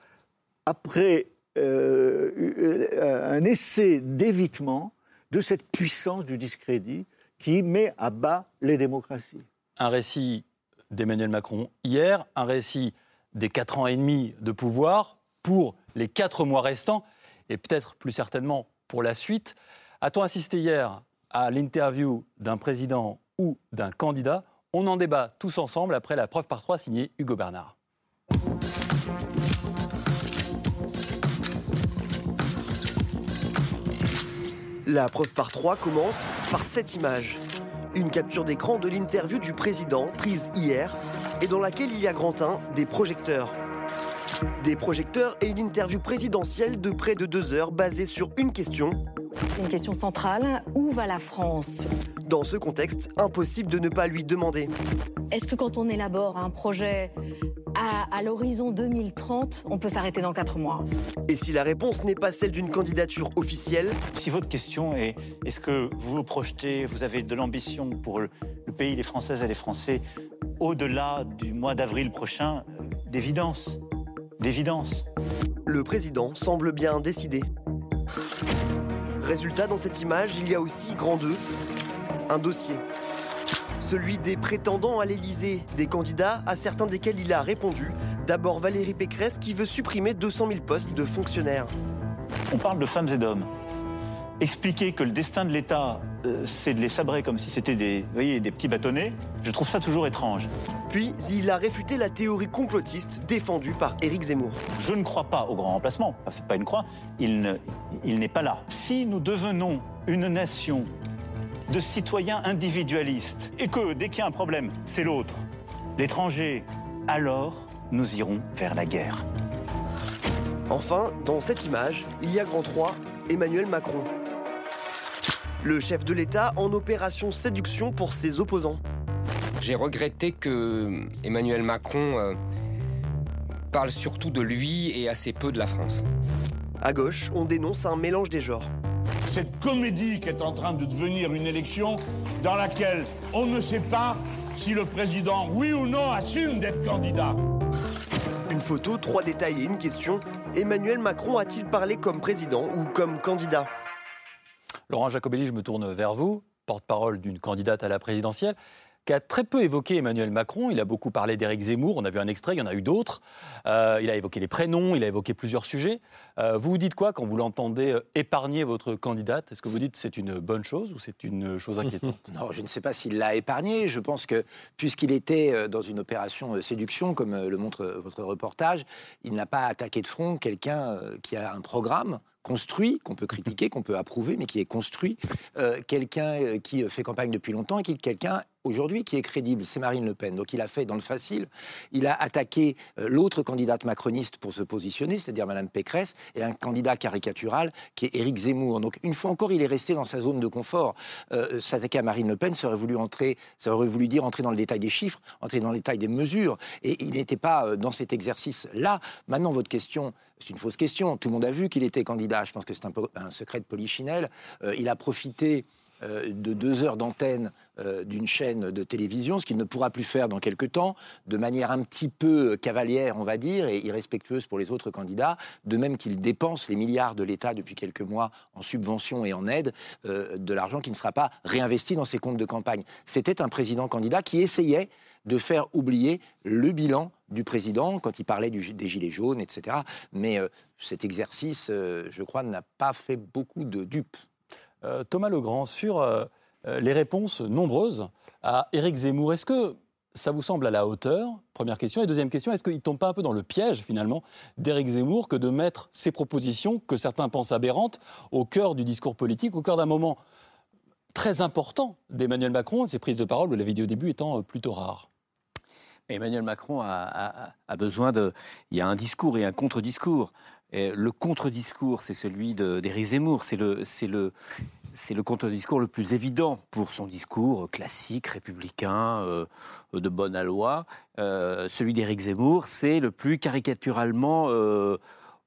après euh, euh, un essai d'évitement de cette puissance du discrédit qui met à bas les démocraties. Un récit d'Emmanuel Macron hier, un récit des quatre ans et demi de pouvoir pour les quatre mois restants et peut-être plus certainement pour la suite. A-t-on assisté hier à l'interview d'un président ou d'un candidat? On en débat tous ensemble après la preuve par trois signée Hugo Bernard. La preuve par trois commence par cette image. Une capture d'écran de l'interview du président prise hier et dans laquelle il y a grand 1 des projecteurs. Des projecteurs et une interview présidentielle de près de deux heures basée sur une question. Une question centrale, où va la France? Dans ce contexte, impossible de ne pas lui demander. Est-ce que quand on élabore un projet à, l'horizon 2030, on peut s'arrêter dans quatre mois Et si la réponse n'est pas celle d'une candidature officielle Si votre question est est-ce que vous vous projetez, vous avez de l'ambition pour le, pays, les Françaises et les Français, au-delà du mois d'avril prochain, euh, d'évidence d'évidence. Le président semble bien décidé. Résultat, dans cette image, il y a aussi grand 2, un dossier. Celui des prétendants à l'Élysée, des candidats à certains desquels il a répondu. D'abord Valérie Pécresse qui veut supprimer 200 000 postes de fonctionnaires. On parle de femmes et d'hommes. Expliquer que le destin de l'État, euh, c'est de les sabrer comme si c'était des, voyez, des petits bâtonnets, je trouve ça toujours étrange. Puis, il a réfuté la théorie complotiste défendue par Éric Zemmour. Je ne crois pas au grand remplacement. c'est pas une croix. Il, il n'est pas là. Si nous devenons une nation de citoyens individualistes et que dès qu'il y a un problème, c'est l'autre, l'étranger, alors nous irons vers la guerre. Enfin, dans cette image, il y a grand 3, Emmanuel Macron. Le chef de l'État en opération séduction pour ses opposants. J'ai regretté que Emmanuel Macron euh, parle surtout de lui et assez peu de la France. À gauche, on dénonce un mélange des genres. Cette comédie qui est en train de devenir une élection dans laquelle on ne sait pas si le président, oui ou non, assume d'être candidat. Une photo, trois détails et une question. Emmanuel Macron a-t-il parlé comme président ou comme candidat? Laurent Jacobelli, je me tourne vers vous, porte-parole d'une candidate à la présidentielle qui a très peu évoqué Emmanuel Macron. Il a beaucoup parlé d'Éric Zemmour. On a vu un extrait, il y en a eu d'autres. Euh, il a évoqué les prénoms, il a évoqué plusieurs sujets. Euh, vous vous dites quoi quand vous l'entendez euh, épargner votre candidate? Est-ce que vous dites c'est une bonne chose ou c'est une chose inquiétante? (laughs) Non, je ne sais pas s'il l'a épargné. Je pense que puisqu'il était dans une opération séduction, comme le montre votre reportage, il n'a pas attaqué de front quelqu'un qui a un programme construit, qu'on peut critiquer, qu'on peut approuver, mais qui est construit, quelqu'un qui fait campagne depuis longtemps et qui quelqu'un aujourd'hui qui est crédible, c'est Marine Le Pen. Donc il a fait dans le facile, il a attaqué euh, l'autre candidate macroniste pour se positionner, c'est-à-dire Madame Pécresse, et un candidat caricatural qui est Éric Zemmour. Donc une fois encore, il est resté dans sa zone de confort. S'attaquer à Marine Le Pen, ça aurait voulu entrer, ça aurait voulu dire entrer dans le détail des chiffres, entrer dans le détail des mesures, et il n'était pas dans cet exercice-là. Maintenant, votre question, c'est une fausse question. Tout le monde a vu qu'il était candidat. Je pense que c'est un, secret de polichinelle. Euh, il a profité euh, de deux heures d'antenne euh, d'une chaîne de télévision, ce qu'il ne pourra plus faire dans quelques temps, de manière un petit peu cavalière, on va dire, et irrespectueuse pour les autres candidats, de même qu'il dépense les milliards de l'État depuis quelques mois en subventions et en aides, de l'argent qui ne sera pas réinvesti dans ses comptes de campagne. C'était un président candidat qui essayait de faire oublier le bilan du président quand il parlait des gilets jaunes, etc. Mais euh, cet exercice, euh, je crois, n'a pas fait beaucoup de dupes. Euh, Thomas Legrand, sur les réponses nombreuses à Éric Zemmour, est-ce que ça vous semble à la hauteur? Première question. Et deuxième question, est-ce qu'il ne tombe pas un peu dans le piège, finalement, d'Éric Zemmour que de mettre ces propositions, que certains pensent aberrantes, au cœur du discours politique, au cœur d'un moment très important d'Emmanuel Macron, ses prises de parole, vous l'avez dit au début, étant plutôt rares Emmanuel Macron a, besoin de. Il y a un discours et un contre-discours. Le contre-discours, c'est celui d'Éric Zemmour. C'est le, c'est le, c'est le contre-discours le plus évident pour son discours classique, républicain, euh, de bonne loi. Euh, celui d'Éric Zemmour, c'est le plus caricaturalement euh,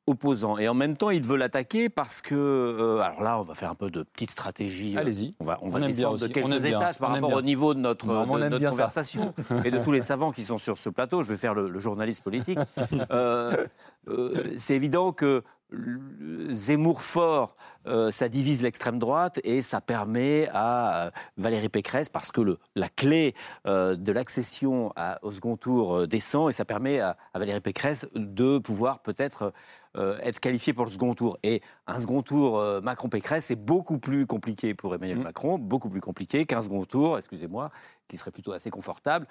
opposant. Et en même temps, il veut l'attaquer parce que, alors là, on va faire un peu de petite stratégie. Allez-y. On va, on, va descendre de quelques étages par rapport au niveau de notre, conversation (laughs) et de tous les savants qui sont sur ce plateau. Je vais faire le, journaliste politique. (laughs) Euh, c'est évident que Zemmour fort, euh, ça divise l'extrême droite et ça permet à euh, Valérie Pécresse, parce que le, la clé euh, de l'accession au second tour descend et ça permet à, Valérie Pécresse de pouvoir peut-être être qualifiée pour le second tour. Et un second tour Macron-Pécresse, c'est beaucoup plus compliqué pour Emmanuel mmh. Macron, beaucoup plus compliqué qu'un second tour, excusez-moi, qui serait plutôt assez confortable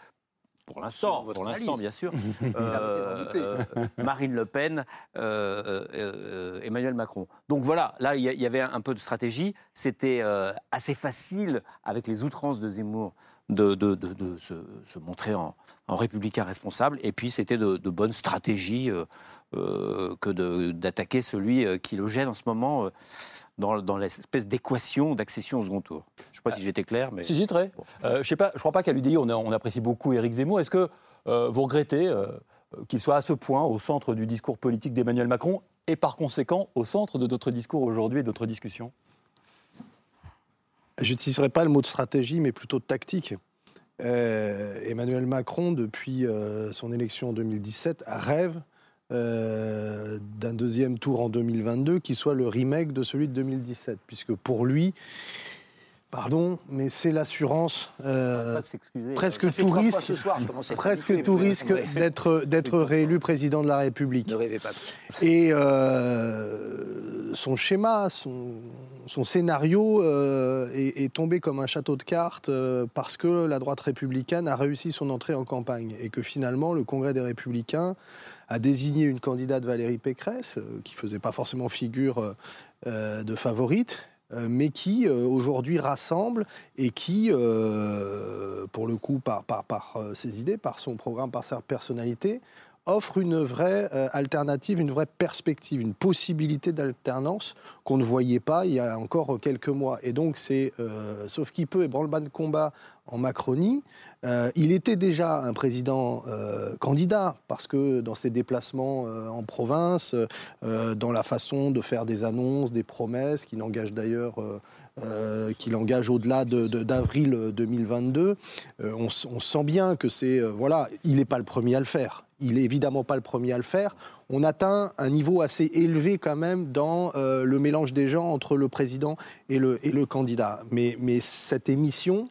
pour l'instant, pour l'instant bien sûr, (laughs) euh, euh, Marine Le Pen, euh, Emmanuel Macron. Donc voilà, là il y, avait un peu de stratégie. C'était assez facile avec les outrances de Zemmour de, se, montrer en, républicain responsable. Et puis c'était de, de bonne stratégie que d'attaquer celui qui le gêne en ce moment dans, l'espèce d'équation d'accession au second tour. Je ne sais pas si j'étais clair, mais... Si, si, très. Euh, je ne crois pas qu'à l'UDI, on, on, apprécie beaucoup Éric Zemmour. Est-ce que euh, vous regrettez euh, qu'il soit à ce point au centre du discours politique d'Emmanuel Macron et par conséquent au centre de notre discours aujourd'hui et de notre discussion Je n'utiliserai pas le mot de stratégie, mais plutôt de tactique. Emmanuel Macron, depuis son élection en 2017, rêve euh, d'un deuxième tour en 2022 qui soit le remake de celui de 2017, puisque pour lui, Pardon, mais c'est l'assurance euh, presque tout risque, presque tout risque d'être d'être réélu président de la République. Ne rêvez pas. Et euh, son schéma, son, son scénario est, est, tombé comme un château de cartes parce que la droite républicaine a réussi son entrée en campagne et que finalement le Congrès des Républicains a désigné une candidate Valérie Pécresse, euh, qui faisait pas forcément figure euh, euh, de favorite, mais qui aujourd'hui rassemble et qui, pour le coup, par, ses idées, par son programme, par sa personnalité, offre une vraie alternative, une vraie perspective, une possibilité d'alternance qu'on ne voyait pas il y a encore quelques mois. Et donc c'est, sauf qui peut, et branle-bas de combat en Macronie, euh, il était déjà un président euh, candidat parce que dans ses déplacements euh, en province, dans la façon de faire des annonces, des promesses, qui n'engagent d'ailleurs qui l'engage au-delà d'avril de, 2022. On, sent bien que c'est voilà, il n'est pas le premier à le faire. Il est évidemment pas le premier à le faire. On atteint un niveau assez élevé quand même dans le mélange des gens entre le président et le, et le candidat. Mais, mais cette émission,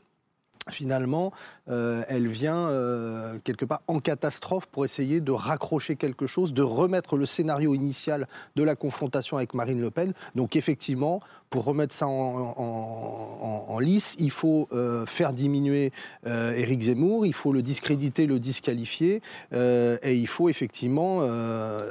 finalement, euh, elle vient euh, quelque part en catastrophe pour essayer de raccrocher quelque chose, de remettre le scénario initial de la confrontation avec Marine Le Pen. Donc effectivement, pour remettre ça en, lice, il faut euh, faire diminuer Éric Zemmour, il faut le discréditer, le disqualifier, et il faut effectivement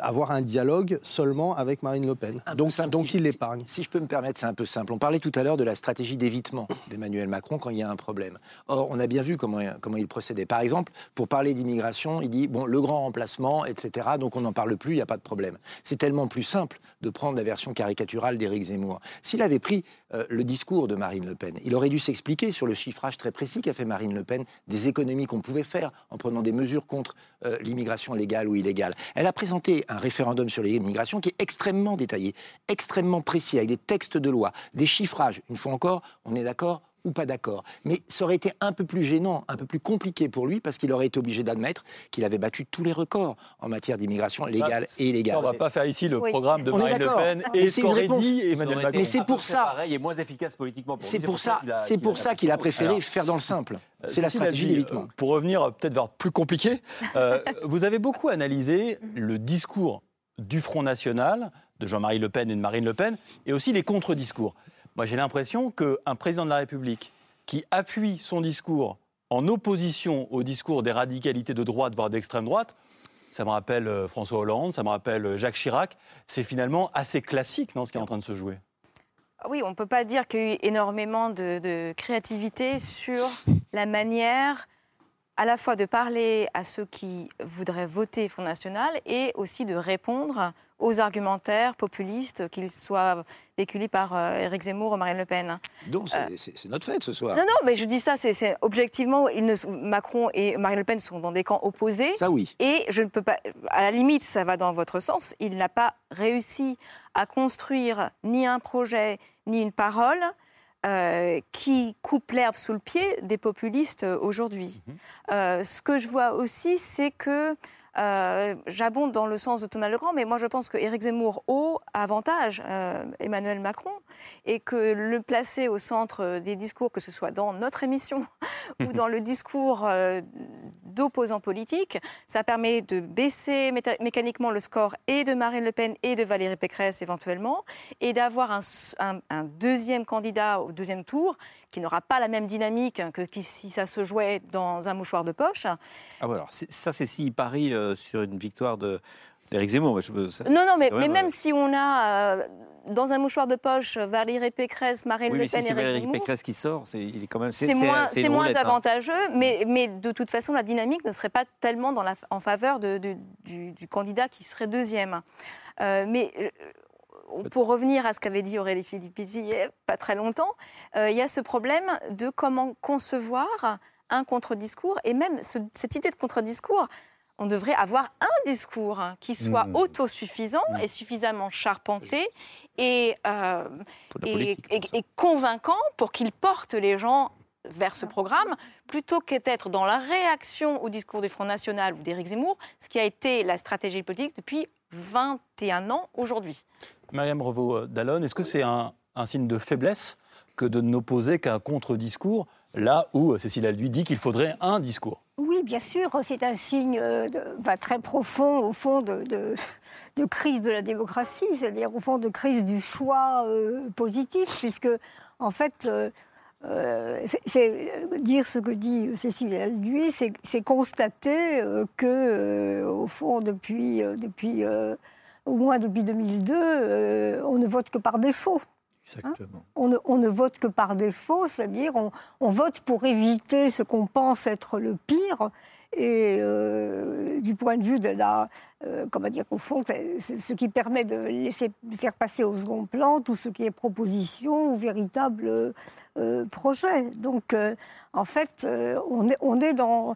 avoir un dialogue seulement avec Marine Le Pen. Donc, donc il l'épargne. Si, si je peux me permettre, c'est un peu simple. On parlait tout à l'heure de la stratégie d'évitement d'Emmanuel Macron quand il y a un problème. Or, on a bien vu comment comment il procédait. Par exemple, pour parler d'immigration, il dit bon, le grand remplacement, etc. Donc on n'en parle plus, il n'y a pas de problème. C'est tellement plus simple de prendre la version caricaturale d'Éric Zemmour. S'il avait pris euh, le discours de Marine Le Pen, il aurait dû s'expliquer sur le chiffrage très précis qu'a fait Marine Le Pen des économies qu'on pouvait faire en prenant des mesures contre euh, l'immigration légale ou illégale. Elle a présenté un référendum sur l'immigration qui est extrêmement détaillé, extrêmement précis, avec des textes de loi, des chiffrages. Une fois encore, on est d'accord ou pas d'accord. Mais ça aurait été un peu plus gênant, un peu plus compliqué pour lui, parce qu'il aurait été obligé d'admettre qu'il avait battu tous les records en matière d'immigration légale et illégale. on ne va pas faire ici le programme de Marine Le Pen et ce qu'aurait dit Emmanuel Macron. Mais c'est pour ça. Pareil et moins efficace politiquement. C'est pour ça. C'est pour ça qu'il a préféré faire dans le simple. Euh, c'est la stratégie d'évitement. Pour revenir peut-être vers plus compliqué, euh, (laughs) vous avez beaucoup analysé le discours du Front National, de Jean-Marie Le Pen et de Marine Le Pen, et aussi les contre-discours. Moi, j'ai l'impression qu'un président de la République qui appuie son discours en opposition au discours des radicalités de droite, voire d'extrême droite, ça me rappelle euh, François Hollande, ça me rappelle euh, Jacques Chirac, c'est finalement assez classique dans ce qui est en train de se jouer. Oui, on ne peut pas dire qu'il y a eu énormément de, créativité sur la manière à la fois de parler à ceux qui voudraient voter Front National et aussi de répondre aux argumentaires populistes, qu'ils soient véhiculés par euh, Éric Zemmour ou Marine Le Pen. Donc euh, c'est notre fête ce soir. Non, non, mais je dis ça, c'est objectivement, Macron et Marine Le Pen sont dans des camps opposés. Ça oui. Et je ne peux pas, à la limite, ça va dans votre sens, il n'a pas réussi à construire ni un projet, ni une parole euh, qui coupe l'herbe sous le pied des populistes aujourd'hui. Mhm. ce que je vois aussi, c'est que Euh, j'abonde dans le sens de Thomas Legrand, mais moi je pense que Éric Zemmour haut avantage euh, Emmanuel Macron et que le placer au centre des discours, que ce soit dans notre émission (laughs) ou dans le discours euh, d'opposants politiques, ça permet de baisser mécaniquement le score et de Marine Le Pen et de Valérie Pécresse éventuellement, et d'avoir un, un deuxième candidat au deuxième tour qui n'aura pas la même dynamique que si ça se jouait dans un mouchoir de poche. Ah alors ça c'est s'il parie euh, sur une victoire de d'Éric Zemmour. non, non, mais, mais même euh, si on a euh, dans un mouchoir de poche Valérie Pécresse, Marine Le Pen si et Valérie Pécresse qui sort, c'est il est quand même c'est moins, moins hein. avantageux, mais, mais de toute façon la dynamique ne serait pas tellement dans la, en faveur de, du, du, candidat qui serait deuxième. mais pour revenir à ce qu'avait dit Aurélie Philippi il n'y a pas très longtemps, euh, il y a ce problème de comment concevoir un contre-discours et même cette idée de contre-discours. On devrait avoir un discours qui soit mmh. autosuffisant mmh. et suffisamment charpenté et, euh, et, convaincant pour qu'il porte les gens vers ce programme, plutôt qu'être dans la réaction au discours du Front National ou d'Éric Zemmour, ce qui a été la stratégie politique depuis 21 ans aujourd'hui. Mariam Revaud-Dallon, est-ce que c'est un, signe de faiblesse que de n'opposer qu'un contre-discours, là où Cécile lui dit qu'il faudrait un discours? Oui, bien sûr, c'est un signe euh, très profond, au fond, de, crise de la démocratie, c'est-à-dire au fond de crise du choix euh, positif, puisque, en fait, euh, dire ce que dit Cécile Alduy, c'est constater que, au fond, depuis, depuis au moins depuis 2002, euh, on ne vote que par défaut. Exactement. on, ne, vote que par défaut, c'est-à-dire on, vote pour éviter ce qu'on pense être le pire. Et euh, du point de vue de la, euh, comment dire, au fond, ce qui permet de laisser de faire passer au second plan tout ce qui est proposition ou véritable projet. Donc, en fait, on est, on est dans,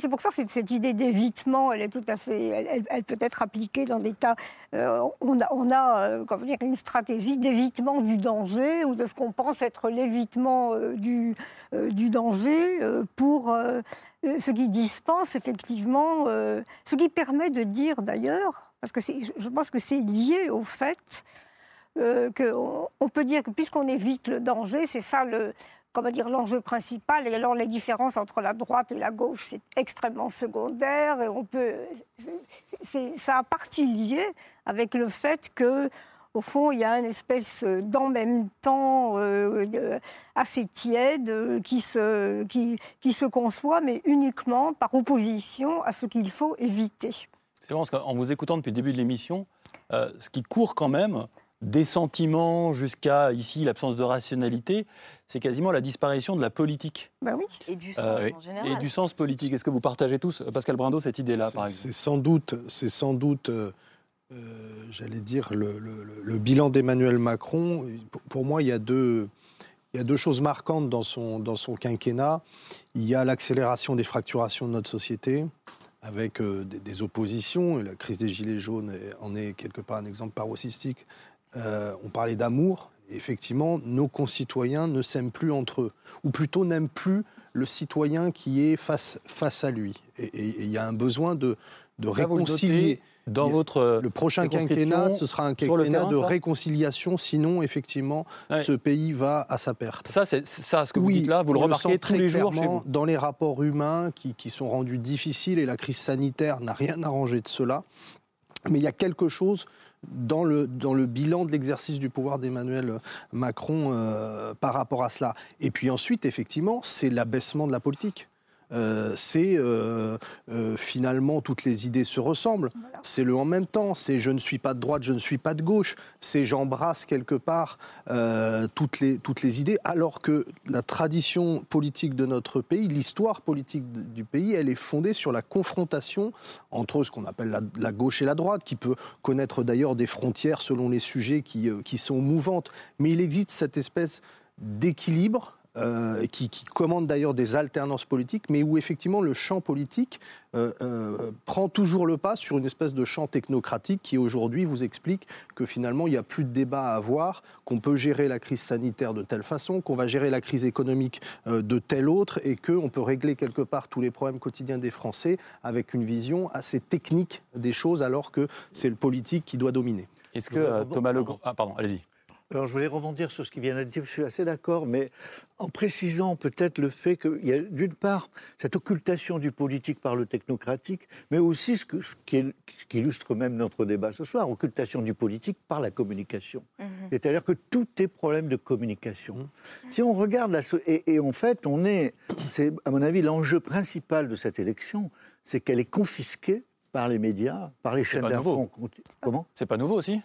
c'est pour ça que cette, idée d'évitement, elle est tout à fait, elle, peut être appliquée dans des tas. Euh, on a, euh, comment dire, une stratégie d'évitement du danger ou de ce qu'on pense être l'évitement euh, du, du danger pour ce qui dispense effectivement, ce qui permet de dire d'ailleurs, parce que je pense que c'est lié au fait qu'on on peut dire que puisqu'on évite le danger, c'est ça le, comment dire, l'enjeu principal. Et alors, les différences entre la droite et la gauche, c'est extrêmement secondaire. Et on peut, ça a partie lié avec le fait que, au fond, il y a une espèce d'en même temps euh, assez tiède qui se, qui, qui se conçoit, mais uniquement par opposition à ce qu'il faut éviter. C'est vrai, qu'en vous écoutant depuis le début de l'émission, euh, ce qui court quand même, des sentiments jusqu'à ici l'absence de rationalité, c'est quasiment la disparition de la politique. Bah oui. Et du sens euh, en général. Et du sens politique. Est-ce que vous partagez tous, Pascal Brindo, cette idée-là, par exemple C'est sans doute, c'est sans doute, euh, euh, j'allais dire, le, bilan d'Emmanuel Macron. Pour, moi, il y a deux. Il y a deux choses marquantes dans son, dans son quinquennat. Il y a l'accélération des fracturations de notre société, avec des, des, oppositions. La crise des Gilets jaunes en est quelque part un exemple paroxystique euh, on parlait d'amour. Effectivement, nos concitoyens ne s'aiment plus entre eux, ou plutôt n'aiment plus le citoyen qui est face, face à lui. Et il y a un besoin de, de réconcilier. Dans votre le prochain quinquennat, ce sera un quinquennat de réconciliation. Sinon, effectivement, ce pays va à sa perte. Ça, c'est ça, ce que vous dites là, vous le remarquez tous les jours chez vous. Dans les rapports humains qui, qui sont rendus difficiles et la crise sanitaire n'a rien arrangé de cela. Mais il y a quelque chose dans le, bilan de l'exercice du pouvoir d'Emmanuel Macron euh, par rapport à cela. Et puis ensuite, effectivement, c'est l'abaissement de la politique. Euh, c'est euh, euh, finalement toutes les idées se ressemblent. C'est le en même temps. C'est je ne suis pas de droite, je ne suis pas de gauche. C'est j'embrasse quelque part toutes les toutes les idées, alors que la tradition politique de notre pays, l'histoire politique du pays, elle est fondée sur la confrontation entre ce qu'on appelle la, la, gauche et la droite, qui peut connaître d'ailleurs des frontières selon les sujets qui qui sont mouvantes. Mais il existe cette espèce d'équilibre euh, qui, commande d'ailleurs des alternances politiques, mais où effectivement le champ politique euh, euh, prend toujours le pas sur une espèce de champ technocratique qui aujourd'hui vous explique que finalement il n'y a plus de débat à avoir, qu'on peut gérer la crise sanitaire de telle façon, qu'on va gérer la crise économique de telle autre, et qu'on peut régler quelque part tous les problèmes quotidiens des Français avec une vision assez technique des choses, alors que c'est le politique qui doit dominer. Est-ce que Thomas Legrand... Ah pardon, allez-y. Alors, je voulais rebondir sur ce qui vient d'être dit. Je suis assez d'accord, mais en précisant peut-être le fait qu'il y a d'une part cette occultation du politique par le technocratique, mais aussi ce, qui, illustre même notre débat ce soir, occultation du politique par la communication. Mhm. C'est-à-dire que tout est problème de communication. Mhm. Si on regarde la et, et en fait, on est, c'est à mon avis l'enjeu principal de cette élection, c'est qu'elle est confisquée par les médias, par les chaînes d'infos. Comment? C'est pas nouveau aussi?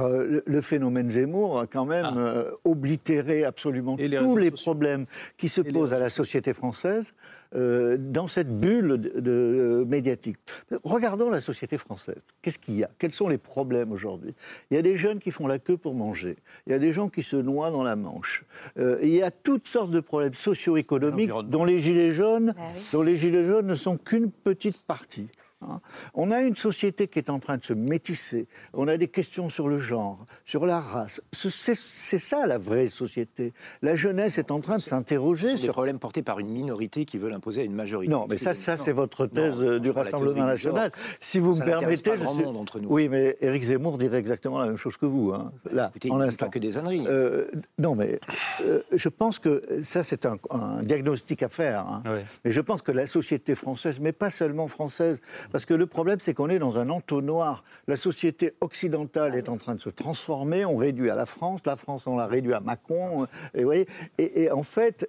Euh, le phénomène Zemmour a quand même ah. euh, oblitéré absolument tous les problèmes qui se posent à la société française euh, dans cette bulle de, médiatique. Regardons la société française. Qu'est-ce qu'il y a? Quels sont les problèmes aujourd'hui? Il y a des jeunes qui font la queue pour manger. Il y a des gens qui se noient dans la Manche. il y a toutes sortes de problèmes socio-économiques dont les gilets jaunes, bah dont les gilets jaunes ne sont qu'une petite partie. Hein. On a une société qui est en train de se métisser. On a des questions sur le genre, sur la race. C'est ça la vraie société. La jeunesse est en train de s'interroger sur. des problèmes portés par une minorité qui veut l'imposer à une majorité. Non, mais ça, ça c'est votre thèse du Rassemblement national. Si vous me permettez. Pas je monde entre nous. Oui, mais Éric Zemmour dirait exactement la même chose que vous. Hein. Là, Écoutez, en l'instant. que des âneries. Euh, non, mais euh, je pense que ça, c'est un, diagnostic à faire. Hein. Mais je pense que la société française, mais pas seulement française, parce que le problème, c'est qu'on est dans un entonnoir. La société occidentale est en train de se transformer. On réduit à la France. La France, on l'a réduit à Macron. Et, voyez, et, en fait,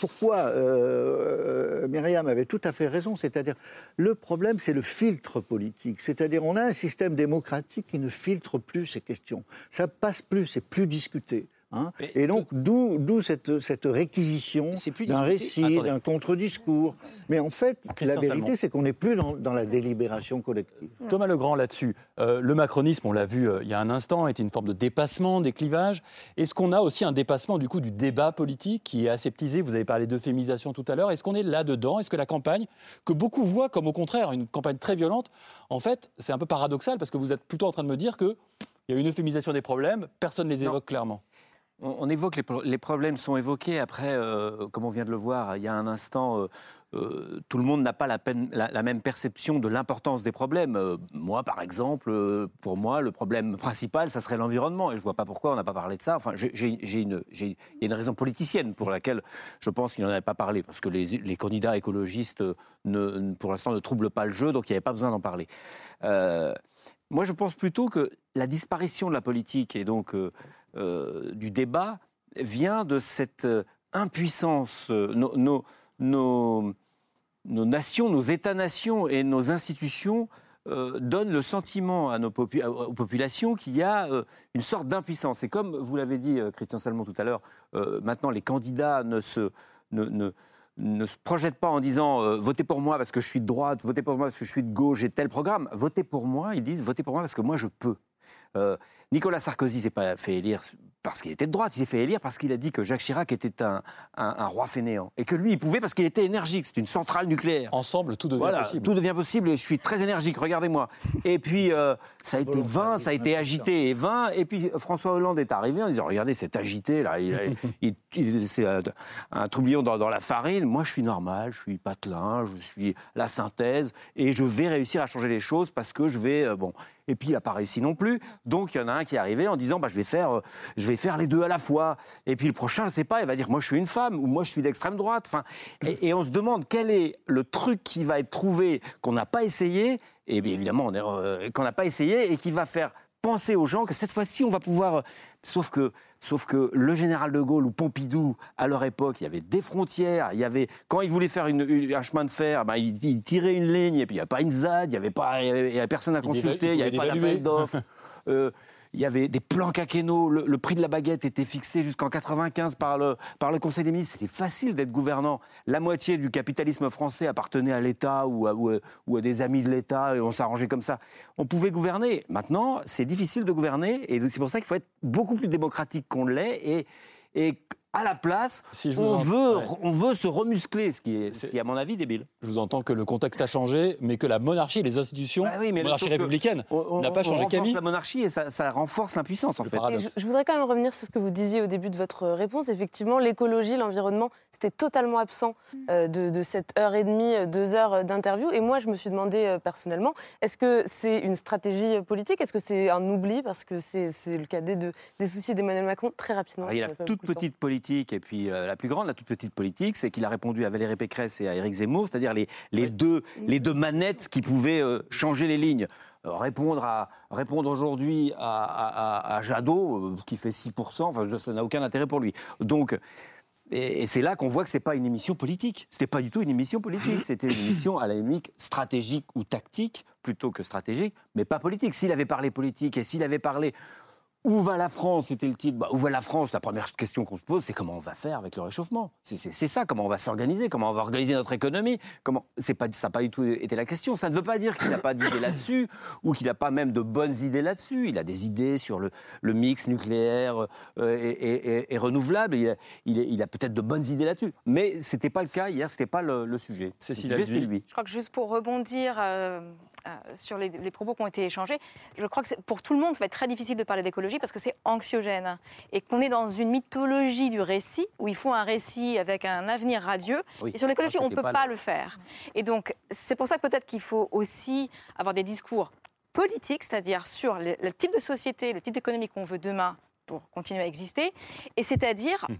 pourquoi euh, Myriam avait tout à fait raison, c'est-à-dire le problème c'est le filtre politique, c'est-à-dire on a un système démocratique qui ne filtre plus ces questions, ça passe plus, c'est plus discuté. Hein. et donc, d'où cette, cette, réquisition d'un récit, d'un contre-discours. Mais en fait, la vérité, c'est qu'on n'est plus dans, la délibération collective. Thomas Legrand, là-dessus, euh, le macronisme, on l'a vu euh, il y a un instant, est une forme de dépassement des clivages. Est-ce qu'on a aussi un dépassement du coup du débat politique qui est aseptisé? Vous avez parlé d'euphémisation tout à l'heure. Est-ce qu'on est là-dedans? Est-ce que la campagne, que beaucoup voient comme au contraire une campagne très violente, en fait, c'est un peu paradoxal parce que vous êtes plutôt en train de me dire qu'il y a une euphémisation des problèmes, personne ne les évoque clairement on, évoque les, problèmes sont évoqués. Après, euh, comme on vient de le voir il y a un instant, euh, euh, tout le monde n'a pas la, même perception de l'importance des problèmes. moi, par exemple, pour moi, le problème principal, ça serait l'environnement. Et je ne vois pas pourquoi on n'a pas parlé de ça. Enfin, j'ai une, une, raison politicienne pour laquelle je pense qu'il n'en avait pas parlé. Parce que les, candidats écologistes, pour l'instant, ne troublent pas le jeu, donc il n'y avait pas besoin d'en parler. moi, je pense plutôt que la disparition de la politique et donc euh, du débat vient de cette euh, impuissance. Euh, nos, nations, nos États-nations et nos institutions donnent le sentiment à nos aux populations qu'il y a une sorte d'impuissance. Et comme vous l'avez dit, Christian Salmon, tout à l'heure, maintenant les candidats ne se, ne, ne, se projettent pas en disant votez pour moi parce que je suis de droite, votez pour moi parce que je suis de gauche, j'ai tel programme. Votez pour moi, ils disent votez pour moi parce que moi je peux. Nicolas Sarkozy s'est pas fait élire parce qu'il était de droite, il s'est fait élire parce qu'il a dit que Jacques Chirac était un, un, roi fainéant. Et que lui, il pouvait parce qu'il était énergique. C'est une centrale nucléaire. Ensemble, tout devient voilà, possible. Tout devient possible et je suis très énergique, regardez-moi. Et puis, euh, ça a été vain, ça a été agité et vain. Et puis, François Hollande est arrivé en disant Regardez, c'est agité, là. (laughs) Il, c'est un, un troublion dans, dans, la farine. Moi, je suis normal, je suis patelin, je suis la synthèse et je vais réussir à changer les choses parce que je vais. Euh, bon et puis il n'a pas réussi non plus. Donc il y en a un qui est arrivé en disant bah, je, vais faire, euh, je vais faire les deux à la fois. Et puis le prochain, je ne sais pas, il va dire moi je suis une femme ou moi je suis d'extrême droite. Enfin, et, on se demande quel est le truc qui va être trouvé qu'on n'a pas essayé, et bien évidemment euh, qu'on n'a pas essayé et qui va faire penser aux gens que cette fois-ci on va pouvoir. Sauf que Sauf que le général de Gaulle ou Pompidou, à leur époque, il y avait des frontières. Il y avait, quand ils voulaient faire une, un chemin de fer, ben, ils, tiraient une ligne et puis il n'y a pas une ZAD, il n'y avait, il personne à consulter, il n'y avait pas d'appel d'offres. (laughs) Euh, il y avait des plans quinquennaux, le, prix de la baguette était fixé jusqu'en 95 par le, par le Conseil des ministres. C'était facile d'être gouvernant. La moitié du capitalisme français appartenait à l'État ou à, des amis de l'État et on s'arrangeait comme ça. On pouvait gouverner. Maintenant, c'est difficile de gouverner et c'est pour ça qu'il faut être beaucoup plus démocratique qu'on l'est et à la place, on, veut, on veut se remuscler, ce qui, est, ce à mon avis, débile. Je vous entends que le contexte a changé, mais que la monarchie, les institutions, bah la monarchie républicaine, n'a pas changé. On renforce la monarchie et ça, renforce l'impuissance, en fait. Je, voudrais quand même revenir sur ce que vous disiez au début de votre réponse. Effectivement, l'écologie, l'environnement, c'était totalement absent euh, de, cette heure et demie, euh, deux heures d'interview. Et moi, je me suis demandé euh, personnellement, est-ce que c'est une stratégie politique? Est-ce que c'est un oubli? Parce que c'est le cadet de, des soucis d'Emmanuel Macron très rapidement. il y a la toute petite politique et puis euh, la plus grande, la toute petite politique, c'est qu'il a répondu à Valérie Pécresse et à Éric Zemmour, c'est-à-dire les, les, deux, les deux manettes qui pouvaient euh, changer les lignes. Euh, répondre, à, répondre aujourd'hui à, à, Jadot, qui fait 6%, enfin, ça n'a aucun intérêt pour lui. Donc, et, c'est là qu'on voit que ce n'est pas une émission politique. Ce n'était pas du tout une émission politique. C'était une émission à la limite stratégique ou tactique, plutôt que stratégique, mais pas politique. S'il avait parlé politique et s'il avait parlé où va la France C'était le titre. Bah, où va la France? La première question qu'on se pose, c'est comment on va faire avec le réchauffement? C'est ça, comment on va s'organiser, comment on va organiser notre économie? Comment pas, Ça n'a pas du tout été la question. Ça ne veut pas dire qu'il n'a pas d'idées là-dessus ou qu'il n'a pas même de bonnes idées là-dessus. Il a des idées sur le, mix nucléaire euh, et, renouvelable. Il a, peut-être de bonnes idées là-dessus. Mais ce n'était pas le cas hier, ce n'était pas le, sujet. C'est lui. Je crois que juste pour rebondir euh, sur les, propos qui ont été échangés, je crois que pour tout le monde, ça va être très difficile de parler d'écologie parce que c'est anxiogène et qu'on est dans une mythologie du récit où il faut un récit avec un avenir radieux. Et sur l'écologie, on ne peut pas, le... faire. Et donc, c'est pour ça peut-être qu'il faut aussi avoir des discours politiques, c'est-à-dire sur le, type de société, le type d'économie qu'on veut demain pour continuer à exister, et c'est-à-dire mhm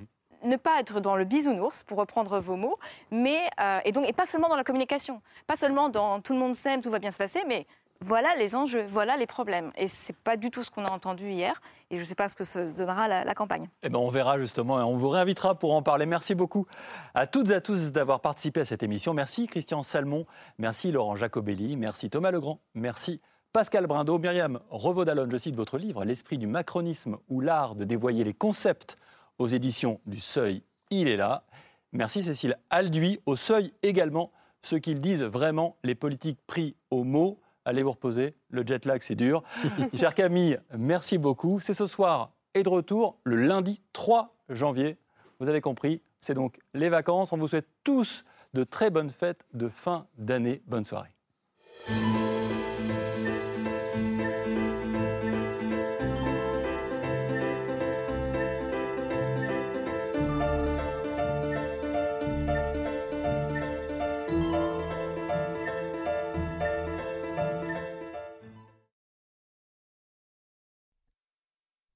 ne pas être dans le bisounours, pour reprendre vos mots, mais, euh, et, donc, et pas seulement dans la communication, pas seulement dans tout le monde s'aime, tout va bien se passer, mais voilà les enjeux, voilà les problèmes. Et ce n'est pas du tout ce qu'on a entendu hier, et je ne sais pas ce que donnera la, campagne. Eh ben on verra justement, et on vous réinvitera pour en parler. Merci beaucoup à toutes et à tous d'avoir participé à cette émission. Merci Christian Salmon, merci Laurent Jacobelli, merci Thomas Legrand, merci Pascal Brindo, Myriam Revaudalon, je cite votre livre, L'esprit du macronisme ou l'art de dévoyer les concepts aux éditions du Seuil, il est là. Merci Cécile Alduy, au Seuil également, ce qu'ils disent vraiment, les politiques pris au mot. Allez vous reposer, le jet lag c'est dur. (laughs) Cher Camille, merci beaucoup. C'est ce soir et de retour le lundi 3 janvier. Vous avez compris, c'est donc les vacances. On vous souhaite tous de très bonnes fêtes de fin d'année. Bonne soirée.